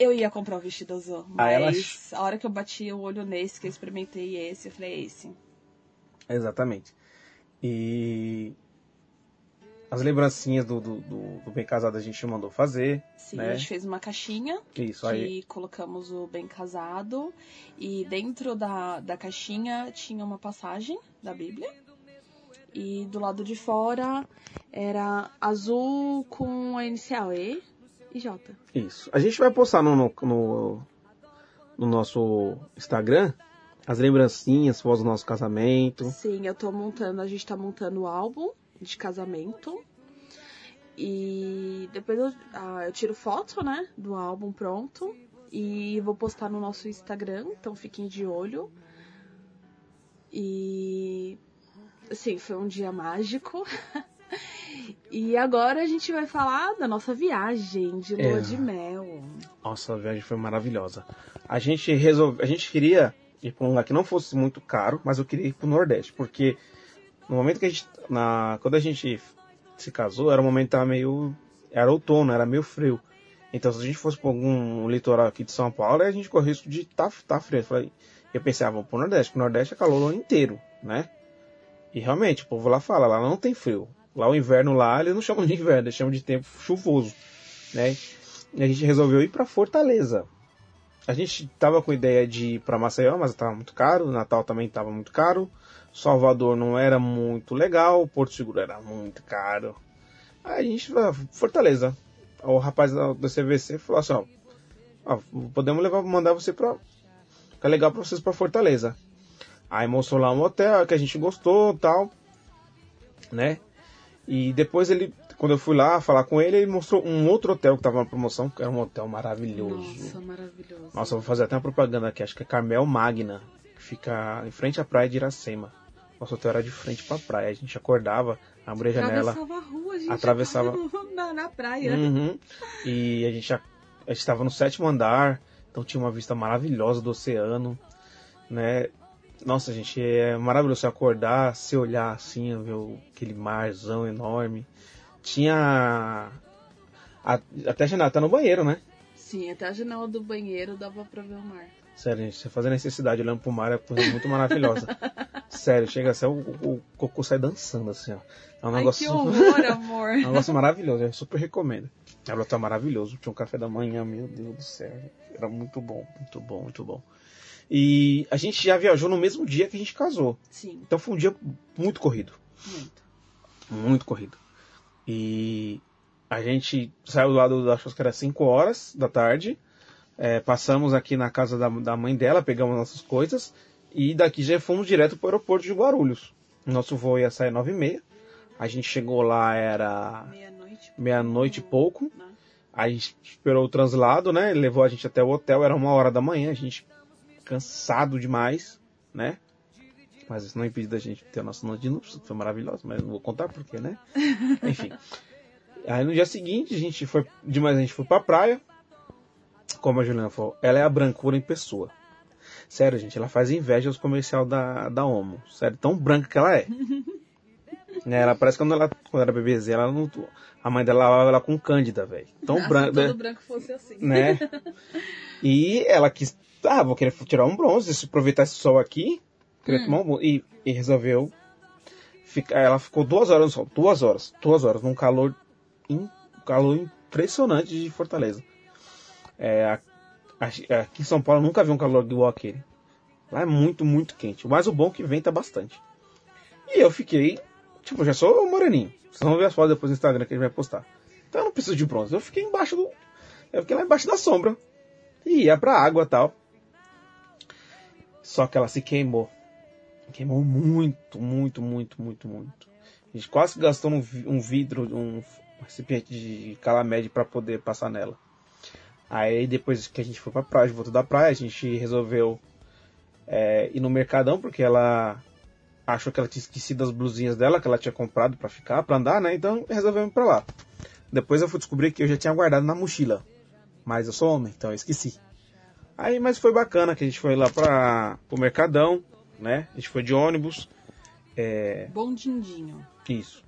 Eu ia comprar o vestido azul, Ah, mas ela- a hora que eu bati o olho nesse, que eu experimentei esse, eu falei, é esse. Exatamente. E as lembrancinhas do, do, do, do bem casado a gente mandou fazer. Sim, né? a gente fez uma caixinha Isso que aí. colocamos o bem casado e dentro da, da caixinha tinha uma passagem da Bíblia E do lado de fora era azul com a inicial E e J. Isso. A gente vai postar no, no, no, no nosso Instagram as lembrancinhas, fotos do nosso casamento. Sim, eu tô montando, a gente tá montando o álbum de casamento. E depois eu, ah, eu tiro foto, né, do álbum pronto. E vou postar no nosso Instagram, então fiquem de olho. E assim, foi um dia mágico. *laughs* e agora a gente vai falar da nossa viagem de lua É. de mel. Nossa, a viagem foi maravilhosa. A gente resolve, a gente queria ir para um lugar que não fosse muito caro, mas eu queria ir para o Nordeste, porque no momento que a gente, na, quando a gente se casou, era um momento que meio, era outono, era meio frio. Então se a gente fosse para algum litoral aqui de São Paulo, a gente corria risco de tá, tá frio. Eu, falei, eu pensei, ah, vamos pro Nordeste, porque o Nordeste é calor o ano inteiro, né? E realmente, o povo lá fala, lá não tem frio. Lá o inverno lá, eles não chamam de inverno, eles chamam de tempo chuvoso, né? E a gente resolveu ir para Fortaleza. A gente tava com ideia de ir para Maceió, mas tava muito caro. Natal também tava muito caro. Salvador não era muito legal. Porto Seguro era muito caro. Aí a gente foi Fortaleza. O rapaz da- do CVC falou assim: ó, ó, podemos levar, mandar você para fica legal para vocês para Fortaleza. Aí mostrou lá um hotel que a gente gostou, tal, né? E depois ele, quando eu fui lá falar com ele, ele mostrou um outro hotel que tava na promoção, que era um hotel maravilhoso. Nossa, maravilhoso. Nossa, eu vou fazer até uma propaganda aqui, acho que é Carmel Magna, que fica em frente à praia de Iracema. Nosso hotel era de frente pra praia, a gente acordava, abria a janela. Atravessava a rua, a gente Atravessava- *laughs* na, na praia. Uhum. E a gente, estava no sétimo andar, então tinha uma vista maravilhosa do oceano, né? Nossa, gente, é maravilhoso você acordar, se olhar assim, ver aquele marzão enorme. Tinha. a- até a janela tá no banheiro, né? Sim, até a janela do banheiro dava pra ver o mar. Sério, gente, você fazer necessidade olhando pro mar é coisa muito maravilhosa. *laughs* Sério, chega assim, o, o cocô sai dançando assim, ó. É um Ai, negócio. que horror, *laughs* amor. É um negócio maravilhoso, eu super recomendo. Ela tá maravilhoso, tinha um café da manhã, meu Deus do céu. Era muito bom, muito bom, muito bom. E a gente já viajou no mesmo dia que a gente casou. Sim, Então foi um dia muito corrido. muito. Muito corrido. E a gente saiu lá do, acho que era 5 horas da tarde. É, passamos aqui na casa da, da mãe dela, pegamos nossas coisas. E daqui já fomos direto para o aeroporto de Guarulhos. Nosso voo ia sair 9 e meia. A gente chegou lá, era Meia-noite. meia-noite e pouco. Aí a gente esperou o translado, né? Ele levou a gente até o hotel, era uma hora da manhã, a gente cansado demais, né? Mas isso não impede da gente ter a nossa noite de núpcias, que foi maravilhosa, mas não vou contar porquê, né? *laughs* Enfim. Aí no dia seguinte, a gente foi, demais a gente foi pra praia. Como a Juliana falou, ela é a brancura em pessoa. Sério, gente, ela faz inveja aos comercial da, da Omo. Sério, tão branca que ela é. *laughs* Né, ela parece que quando ela, quando era bebezinha, ela não, a mãe dela lavava ela com cândida, velho. Tão Ah, se branca. todo branco fosse assim. né? E ela quis, ah, vou querer tirar um bronze, se aproveitar esse sol aqui, queria tomar um bronze. E, e resolveu ficar, ela ficou duas horas no sol, duas horas, duas horas, num calor, um calor impressionante de Fortaleza. É, aqui em São Paulo nunca vi um calor igual aquele. Lá é muito, muito quente. Mas o bom é que venta bastante. E eu fiquei, tipo, já sou moreninho. Vocês vão ver as fotos depois no Instagram que gente vai postar. Então eu não preciso de bronze. Eu fiquei embaixo do. Eu fiquei lá embaixo da sombra. E ia pra água tal. Só que ela se queimou. Queimou muito, muito, muito, muito, muito. A gente quase gastou um, vi- vidro, um recipiente de calamede para poder passar nela. Aí depois que a gente foi pra praia, voltou da praia, a gente resolveu é, ir no Mercadão, porque ela achou que ela tinha esquecido as blusinhas dela, que ela tinha comprado pra ficar, pra andar, né? Então resolvemos ir pra lá. Depois eu fui descobrir que eu já tinha guardado na mochila. Mas eu sou homem, então eu esqueci. Aí, mas foi bacana que a gente foi lá para o Mercadão, né? A gente foi de ônibus. É, Bom dindinho, isso.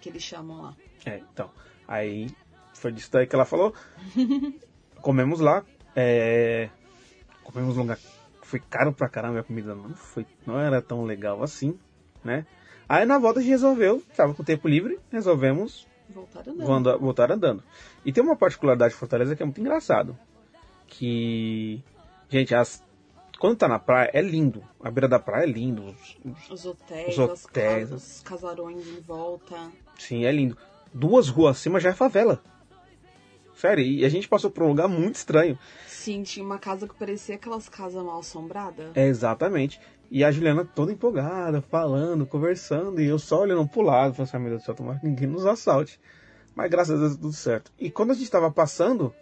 que eles chamam lá. É, então. Aí foi disso daí que ela falou. *laughs* Comemos lá. É, comemos lugar. Foi caro pra caramba a comida, não foi. Não era tão legal assim, né? Aí na volta a gente resolveu, tava com tempo livre, resolvemos Voltaram andando. Vanda- voltar andando. E tem uma particularidade de Fortaleza que é muito engraçado. Que. Gente, as, quando tá na praia, é lindo. A beira da praia é lindo. Os- os- Os hotéis, Os hotéis, as os casarões em volta. Sim, é lindo. Duas ruas acima já é favela. E a gente passou por um lugar muito estranho. Sim, tinha uma casa que parecia aquelas casas mal assombradas. É, exatamente. E a Juliana toda empolgada, falando, conversando, e eu só olhando pro lado, falando assim, "Ah, meu Deus do céu, tomara que ninguém nos assalte. Mas graças a Deus tudo certo. E quando a gente tava passando,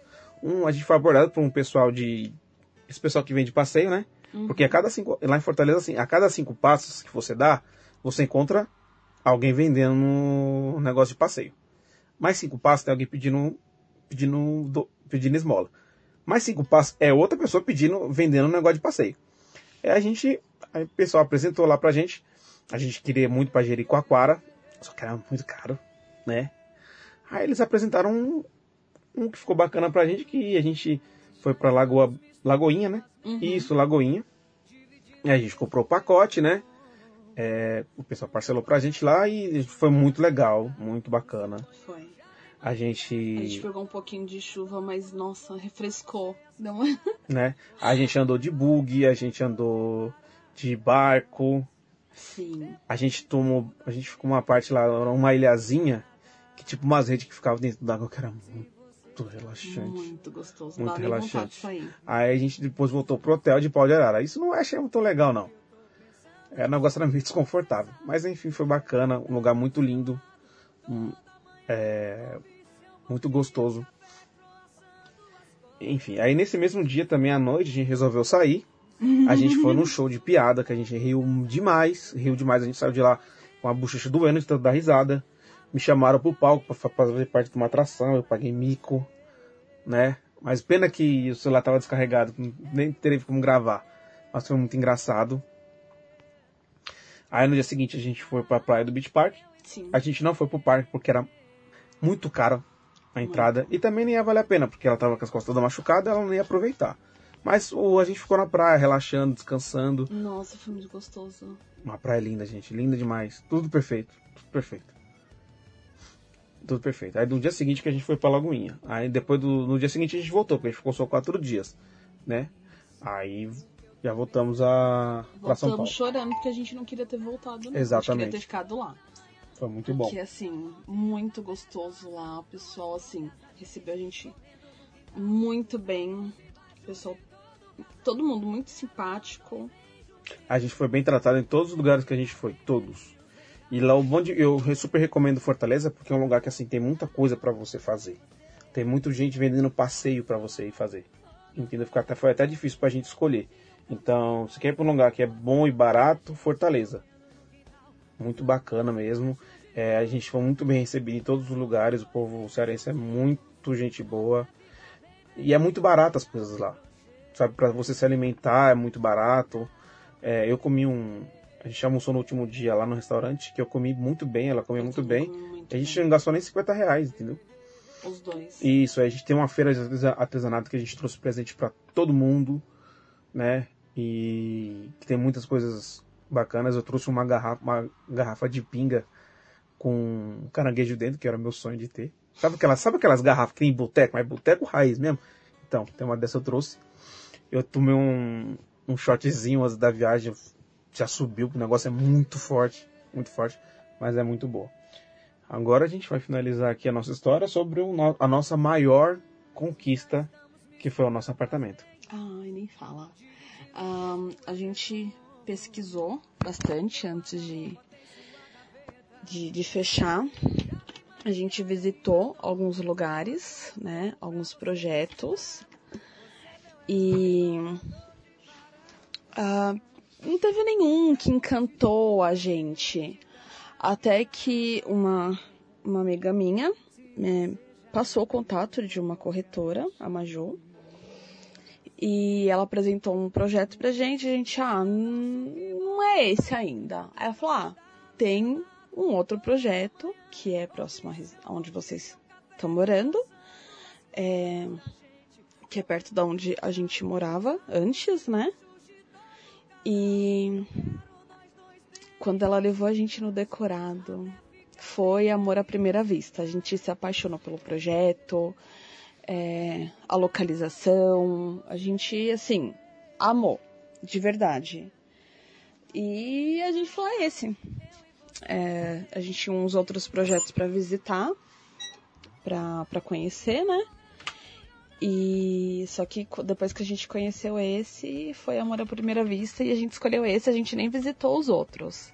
um, a gente foi abordado por um pessoal de. Esse pessoal que vem de passeio, né? Porque a cada cinco. Lá em Fortaleza, assim, a cada cinco passos que você dá, você encontra alguém vendendo um negócio de passeio. Mais cinco passos tem alguém pedindo. Pedindo, do- pedindo esmola. Mais cinco passos é outra pessoa pedindo, vendendo um negócio de passeio. Aí a gente, aí o pessoal apresentou lá pra gente. A gente queria muito pra Jericoacoara, só que era muito caro, né? Aí eles apresentaram um, um que ficou bacana pra gente, que a gente foi pra Lagoa, Lagoinha, né? Isso, Lagoinha. E a gente comprou o pacote, né? É, o pessoal parcelou pra gente lá e foi muito legal, muito bacana. Foi. A gente, A gente pegou um pouquinho de chuva, mas nossa, refrescou. Deu *laughs* uma... né? A gente andou de bug, a gente andou de barco, Sim. A gente tomou. A gente ficou uma parte lá, uma ilhazinha, que tipo umas redes que ficava dentro d'água que era muito relaxante. Muito gostoso. Muito Não dá relaxante. Aí a gente depois voltou pro hotel de pau de arara. Isso não achei muito legal, não. É, o negócio era meio desconfortável. Mas enfim, foi bacana, um lugar muito lindo. um, é, muito gostoso. Enfim, aí nesse mesmo dia também à noite a gente resolveu sair. A gente foi num show de piada que a gente riu demais, riu demais. A gente saiu de lá com a bochecha doendo de tanto dar risada. Me chamaram pro palco pra fa- fazer parte de uma atração, eu paguei mico, né? Mas pena que o celular tava descarregado, nem teve como gravar. Mas foi muito engraçado. Aí no dia seguinte a gente foi pra praia do Beach Park. Sim. A gente não foi pro parque porque era muito caro a entrada. E também nem ia valer a pena, porque ela tava com as costas todas machucadas, ela não ia aproveitar. Mas o, a gente ficou na praia, relaxando, descansando. Nossa, foi muito gostoso. Uma praia linda, gente. Linda demais. Tudo perfeito. Tudo perfeito. Tudo perfeito. Aí no dia seguinte que a gente foi pra Lagoinha. Aí depois do no dia seguinte a gente voltou, porque a gente ficou só quatro dias, né? Aí já voltamos a pra São Paulo. Voltamos chorando porque a gente não queria ter voltado, não. A gente Exatamente. queria ter ficado lá. Foi muito bom. Que assim, muito gostoso lá. O pessoal, assim, recebeu a gente muito bem. O pessoal, todo mundo muito simpático. A gente foi bem tratado em todos os lugares que a gente foi, todos. E lá o bom de, eu super recomendo Fortaleza porque é um lugar que assim tem muita coisa pra você fazer. Tem muita gente vendendo passeio pra você ir fazer. Entendeu? Fica até, foi até difícil pra gente escolher. Então, se quer ir pra um lugar que é bom e barato, Fortaleza. Muito bacana mesmo. É, a gente foi muito bem recebido em todos os lugares. O povo cearense é muito gente boa. E é muito barato as coisas lá. Sabe, pra você se alimentar é muito barato. É, eu comi um. A gente almoçou no último dia lá no restaurante, que eu comi muito bem, ela comeu muito bem. Muito A gente bem. não gastou nem 50 reais, entendeu? Os dois. Isso, a gente tem uma feira de artesa- artesanato que a gente trouxe presente pra todo mundo, né? E que tem muitas coisas bacanas. Eu trouxe uma garrafa, uma garrafa de pinga com caranguejo dentro, que era meu sonho de ter. Sabe aquelas, sabe aquelas garrafas que tem em boteco, mas boteco raiz mesmo? Então, tem uma dessa eu trouxe. Eu tomei um, um shotzinho da viagem, já subiu, o negócio é muito forte, muito forte, mas é muito boa. Agora a gente vai finalizar aqui a nossa história sobre o a nossa maior conquista, que foi o nosso apartamento. Ai, nem fala. Ahn, a gente pesquisou bastante antes de, de, de fechar. A gente visitou alguns lugares, né? Alguns projetos. E ah, não teve nenhum que encantou a gente. Até que uma, uma amiga minha né, passou o contato de uma corretora, a Maju. E ela apresentou um projeto pra gente, a gente, ah, não é esse ainda. Aí ela falou, ah, tem um outro projeto, que é próximo aonde vocês estão morando, é, que é perto da onde a gente morava antes, né? E quando ela levou a gente no decorado, foi amor à primeira vista. A gente se apaixonou pelo projeto, é, a localização, a gente, assim, amou. de verdade. E a gente falou, é esse. É, a gente tinha uns outros projetos para visitar, para conhecer, né? E só que depois que a gente conheceu esse, foi amor à primeira vista e a gente escolheu esse, a gente nem visitou os outros.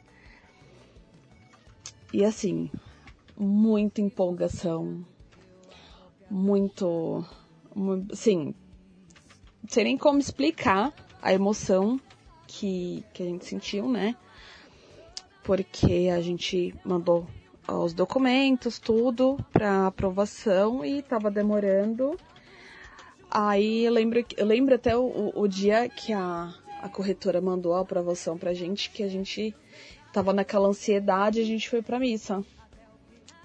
E assim, muita empolgação, muito, mu- sim, não sei nem como explicar a emoção que, que a gente sentiu, né? Porque a gente mandou os documentos, tudo, para aprovação e tava demorando. Aí eu lembro, eu lembro até o, o dia que a, a corretora mandou a aprovação pra gente, que a gente tava naquela ansiedade, a gente foi pra missa.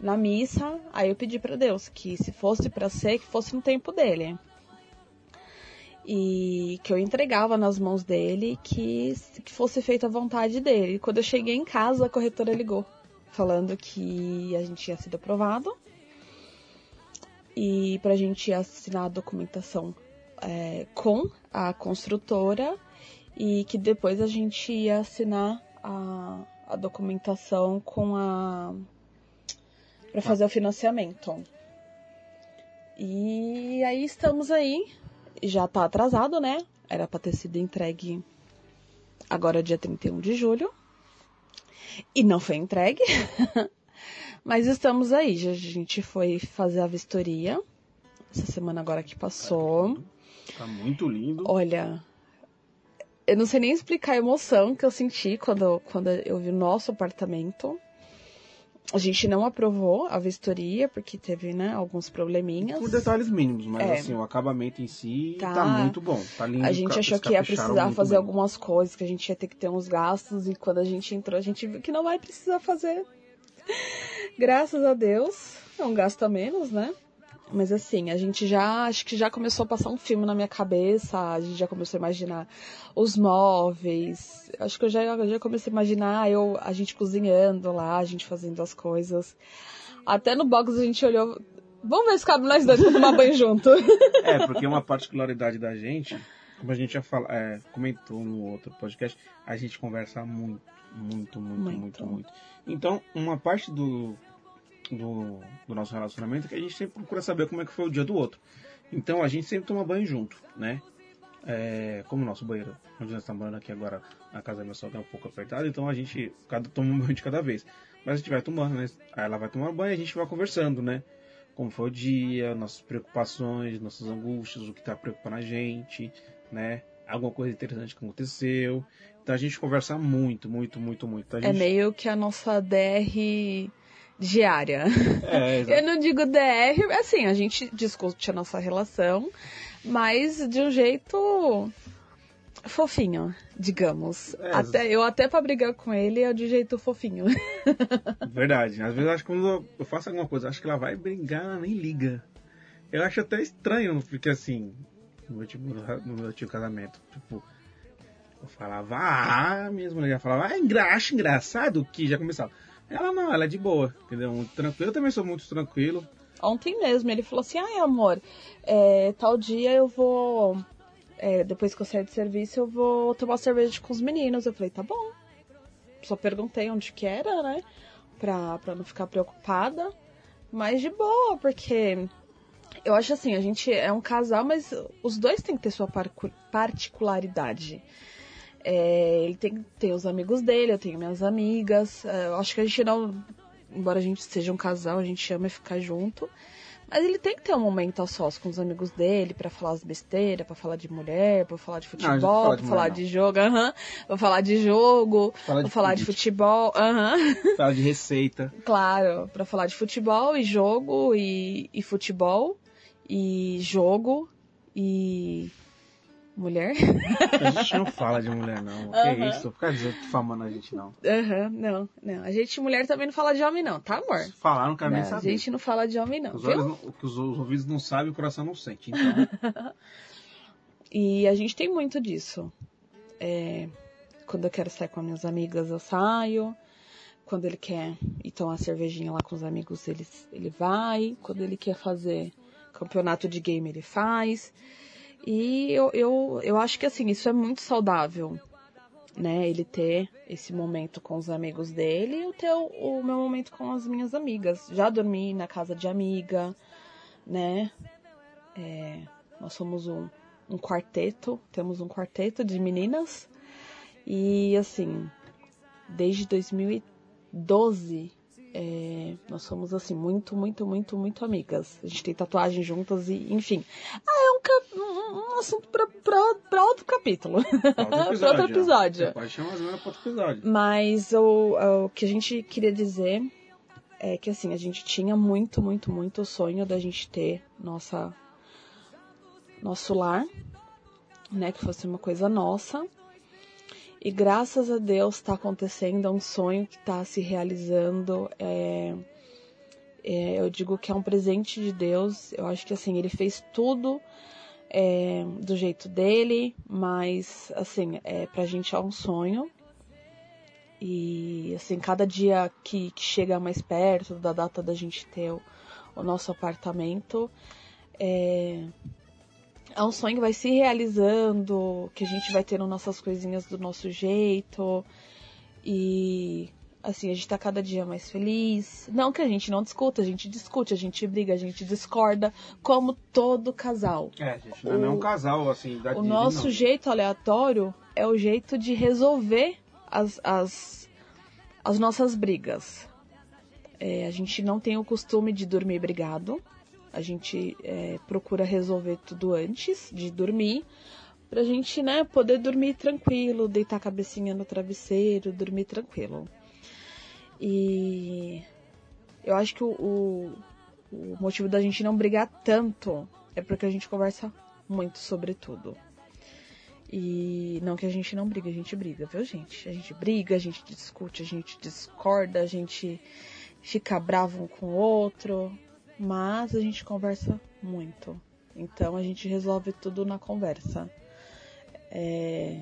Na missa, aí eu pedi pra Deus que se fosse pra ser, que fosse no tempo dele. E que eu entregava nas mãos dele, que, que fosse feita a vontade dele. Quando eu cheguei em casa, a corretora ligou, falando que a gente tinha sido aprovado e pra gente assinar a documentação é, com a construtora e que depois a gente ia assinar a, a documentação com a para fazer o financiamento. E aí estamos aí, já tá atrasado, né? Era para ter sido entregue agora dia 31 de julho. E não foi entregue. *laughs* Mas estamos aí, já a gente foi fazer a vistoria essa semana agora que passou. Tá muito lindo. Olha, eu não sei nem explicar a emoção que eu senti quando, quando eu vi o nosso apartamento. A gente não aprovou a vistoria porque teve, né, alguns probleminhas. Por detalhes mínimos, mas É. assim, o acabamento em si Tá. tá, muito bom. Tá lindo. A gente achou que ia precisar fazer bem. algumas coisas, que a gente ia ter que ter uns gastos, e quando a gente entrou, a gente viu que não vai precisar fazer. *laughs* Graças a Deus, é um gasto a menos, né? Mas assim, a gente já, acho que já começou a passar um filme na minha cabeça, a gente já começou a imaginar os móveis, acho que eu já, já comecei a imaginar eu, a gente cozinhando lá, a gente fazendo as coisas. Até no box a gente olhou, vamos ver se cabe nós dois pra tomar banho junto. *laughs* É, porque uma particularidade da gente, como a gente já fala, é, comentou no outro podcast, a gente conversa muito, muito, muito, Muito. muito, muito. Então, uma parte do, do, do nosso relacionamento é que a gente sempre procura saber como é que foi o dia do outro. Então, a gente sempre toma banho junto, né? É, como o nosso banheiro, onde nós estamos morando aqui agora, na casa da minha sogra é um pouco apertado, então a gente cada, toma um banho de cada vez. Mas a gente vai tomando, né? Aí ela vai tomar banho e a gente vai conversando, né? como foi o dia, nossas preocupações, nossas angústias, o que está preocupando a gente, né? Alguma coisa interessante que aconteceu. Então a gente conversa muito, muito, muito, muito. A É gente... meio que a nossa DR diária. É, exato. *laughs* Eu não digo DR, assim, a gente discute a nossa relação, mas de um jeito fofinho, digamos. É, até, eu até pra brigar com ele é de jeito fofinho. *laughs* Verdade. Às vezes acho que quando eu faço alguma coisa, acho que ela vai brigar, ela nem liga. Eu acho até estranho, porque assim, no meu, tipo, no meu antigo casamento, tipo, eu falava, ah, mesmo, ela falava, ah, engra acho engraçado que já começava. Ela não, ela é de boa, entendeu? Tranquilo. Eu também sou muito tranquilo. Ontem mesmo ele falou assim, ai amor, é, tal dia eu vou. é, depois que eu sair de serviço, eu vou tomar cerveja com os meninos. Eu falei, tá bom. Só perguntei onde que era, né? Pra, pra não ficar preocupada. Mas de boa, porque eu acho assim, a gente é um casal, mas os dois têm que ter sua particularidade. É, ele tem que ter os amigos dele, eu tenho minhas amigas. É, eu acho que a gente não. Embora a gente seja um casal, a gente ama ficar junto. Mas ele tem que ter um momento a sós com os amigos dele pra falar as besteiras, pra falar de mulher, pra falar de futebol, pra falar de jogo, aham. Pra falar de jogo, de falar de futebol, aham. *laughs* Fala de receita. Claro, pra falar de futebol e jogo e, e futebol e jogo e mulher. A gente não fala de mulher, não. Que Aham. isso? Fica difamando a gente, não. Aham, não, não. A gente mulher também não fala de homem não, tá amor? Falar, não quero nem Não, a saber. gente não fala de homem não, Os, olhos não- o que os, os ouvidos não sabem, o coração não sente. Então, *laughs* E a gente tem muito disso. É, quando eu quero sair com as minhas amigas, eu saio. Quando ele quer ir tomar cervejinha lá com os amigos, ele, ele vai. Quando ele quer fazer campeonato de game, ele faz. E eu, eu, eu acho que assim, isso é muito saudável, né? Ele ter esse momento com os amigos dele e eu ter o, o meu momento com as minhas amigas. Já dormi na casa de amiga, né? É, nós somos um, um quarteto, temos um quarteto de meninas. E assim, desde 2012 é, nós somos assim muito, muito, muito, muito amigas. A gente tem tatuagem juntas e, enfim. Ah, é um, um- um assunto pra outro capítulo. pra outro *laughs* episódio. Pode chamar para outro episódio. Mas o, o que a gente queria dizer é que assim, a gente tinha muito, muito, muito o sonho da gente ter nossa nosso lar, né, que fosse uma coisa nossa. E graças a Deus está acontecendo, é um sonho que está se realizando. É, é, eu digo que é um presente de Deus. Eu acho que assim, ele fez tudo é, do jeito dele, mas assim, é, pra gente é um sonho. E assim, cada dia que, que chega mais perto da data da gente ter o, o nosso apartamento, é, é um sonho que vai se realizando, que a gente vai tendo nossas coisinhas do nosso jeito. E assim, a gente tá cada dia mais feliz. Não que a gente não discuta, a gente discute, a gente briga, a gente discorda, como todo casal. É, gente, não é O- um casal assim da O Disney, nosso não. jeito aleatório é o jeito de resolver as, as, as nossas brigas. É, a gente não tem o costume de dormir brigado. A gente é, procura resolver tudo antes de dormir. Pra gente, né, poder dormir tranquilo, deitar a cabecinha no travesseiro, dormir tranquilo. E eu acho que o, o, motivo da gente não brigar tanto é porque a gente conversa muito sobre tudo. E não que a gente não briga, a gente briga, viu, gente? A gente briga, a gente discute, a gente discorda, a gente fica bravo um com o outro, mas a gente conversa muito. Então a gente resolve tudo na conversa. É,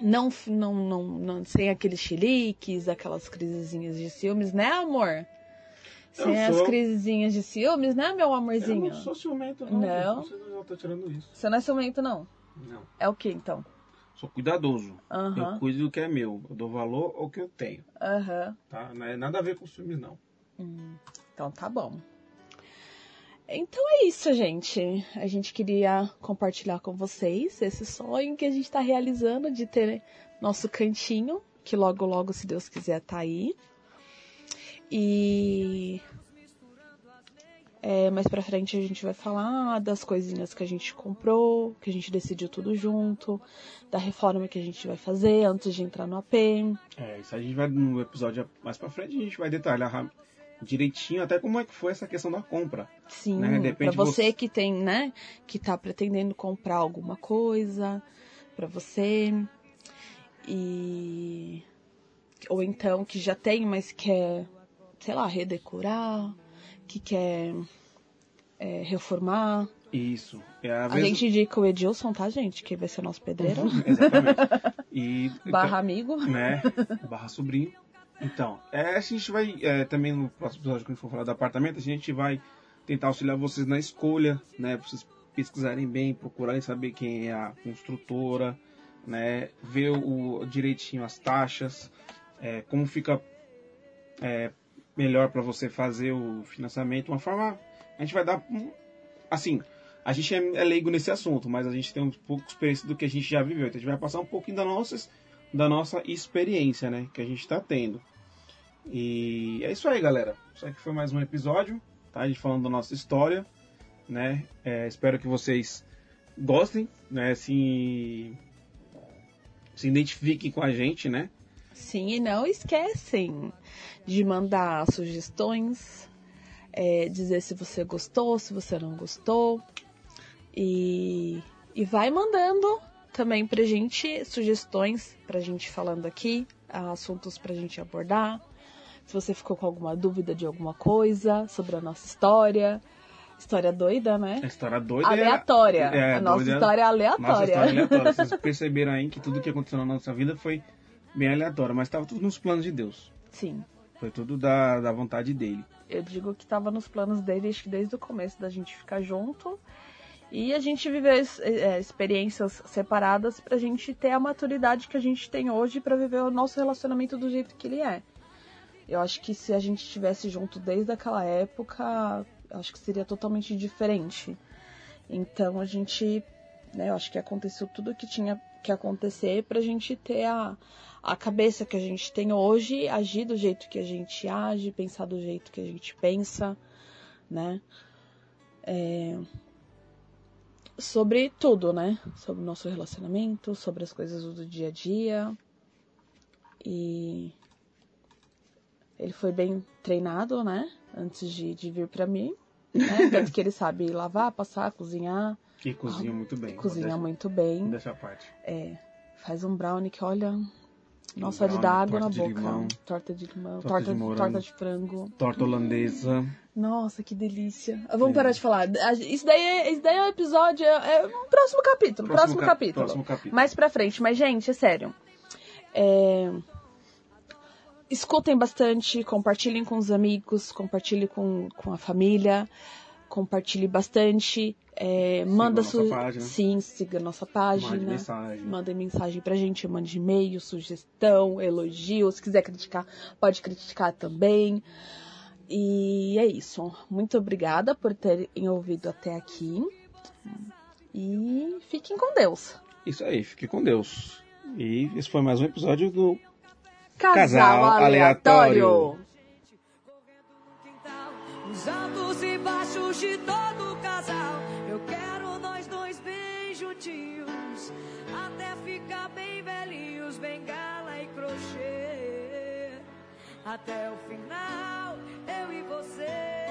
Não, não, não, não, sem aqueles chiliques, aquelas crisezinhas de ciúmes, né, amor? Sem Eu as sou. crisezinhas de ciúmes, né, meu Eu amorzinho? não sou ciumento, não. Não? Você não tá tirando isso. Você não é ciumento, não? Não. É o que, então? Sou cuidadoso. Aham. Eu cuido do que é meu. Eu dou valor ao que eu tenho. Aham. Tá? Não é nada a ver com ciúmes, não. Então tá bom. Então é isso, gente. A gente queria compartilhar com vocês esse sonho que a gente tá realizando de ter nosso cantinho, que logo, logo, se Deus quiser, tá aí. E. É, mais pra frente a gente vai falar das coisinhas que a gente comprou, que a gente decidiu tudo junto, da reforma que a gente vai fazer antes de entrar no AP. É, isso a gente vai no episódio mais pra frente, a gente vai detalhar direitinho até como é que foi essa questão da compra. Sim, Né? Pra você você- que tem, né, que tá pretendendo comprar alguma coisa pra você e ou então que já tem, mas quer, sei lá, redecorar, que quer é, reformar. Isso. É a A vez- gente indica o Edilson, tá, gente? Que vai ser nosso pedreiro. Exatamente. *laughs* E, Barra amigo. né? Barra sobrinho. Então, é, a gente vai é, também no próximo episódio, quando for falar do apartamento, a gente vai tentar auxiliar vocês na escolha, né? Pra vocês pesquisarem bem, procurarem saber quem é a construtora, né? Ver o, direitinho as taxas, é, como fica é, melhor para você fazer o financiamento. Uma forma, a gente vai dar, assim, a gente é, é leigo nesse assunto, mas a gente tem um pouco de experiência do que a gente já viveu. Então a gente vai passar um pouquinho da nossa, da nossa experiência, né? Que a gente está tendo. E é isso aí, galera. Isso aqui foi mais um episódio, tá? A gente falando da nossa história, né? É, espero que vocês gostem, né? Se, se identifiquem com a gente, né? Sim, e não esquecem de mandar sugestões, é, dizer se você gostou, se você não gostou. E, e vai mandando também pra gente sugestões pra gente falando aqui, assuntos pra gente abordar. Se você ficou com alguma dúvida de alguma coisa sobre a nossa história. História doida, né? A história doida é- Aleatória. é, a nossa doida- história é aleatória. Nossa história é aleatória. Vocês perceberam aí que tudo que aconteceu na nossa vida foi bem aleatório, mas estava tudo nos planos de Deus. Sim. Foi tudo da, da vontade dele. Eu digo que tava nos planos dele, acho que desde o começo da gente ficar junto. E a gente viveu é, experiências separadas pra gente ter a maturidade que a gente tem hoje pra viver o nosso relacionamento do jeito que ele é. Eu acho que se a gente estivesse junto desde aquela época, acho que seria totalmente diferente. Então a gente, né, eu acho que aconteceu tudo o que tinha que acontecer pra gente ter a, a cabeça que a gente tem hoje, agir do jeito que a gente age, pensar do jeito que a gente pensa, né? É, sobre tudo, né? Sobre o nosso relacionamento, sobre as coisas do dia a dia. E ele foi bem treinado, né? Antes de, de vir pra mim. Né? *laughs* Tanto que ele sabe lavar, passar, cozinhar. Que cozinha muito bem. Cozinha Deixa- muito bem. Deixa a parte. É, faz um brownie que, olha. Nossa, brownie, de dar água na boca. limão. torta de limão, Torta torta, de de, morango. torta de frango. Torta holandesa. Nossa, que delícia. Vamos Sim. parar de falar. Isso daí, é- isso daí é um episódio. É, é um próximo capítulo. Próximo, ca- capítulo. Próximo capítulo. Mais pra frente. Mas, gente, é sério. É, Escutem bastante, compartilhem com os amigos, compartilhem com, com a família, compartilhe bastante. É, manda nossa su- página. Sim, siga a nossa Mande página. mensagem. Mandem mensagem pra gente, mande e-mail, sugestão, elogio. Se quiser criticar, pode criticar também. E é isso. Muito obrigada por terem ouvido até aqui. E fiquem com Deus. Isso aí, fique com Deus. E esse foi mais um episódio do Casal, Casal aleatório. aleatório. os altos e baixos de todo o casal. Eu quero nós dois bem juntinhos, até ficar bem velhinhos, bengala e crochê. Até o final, eu e você.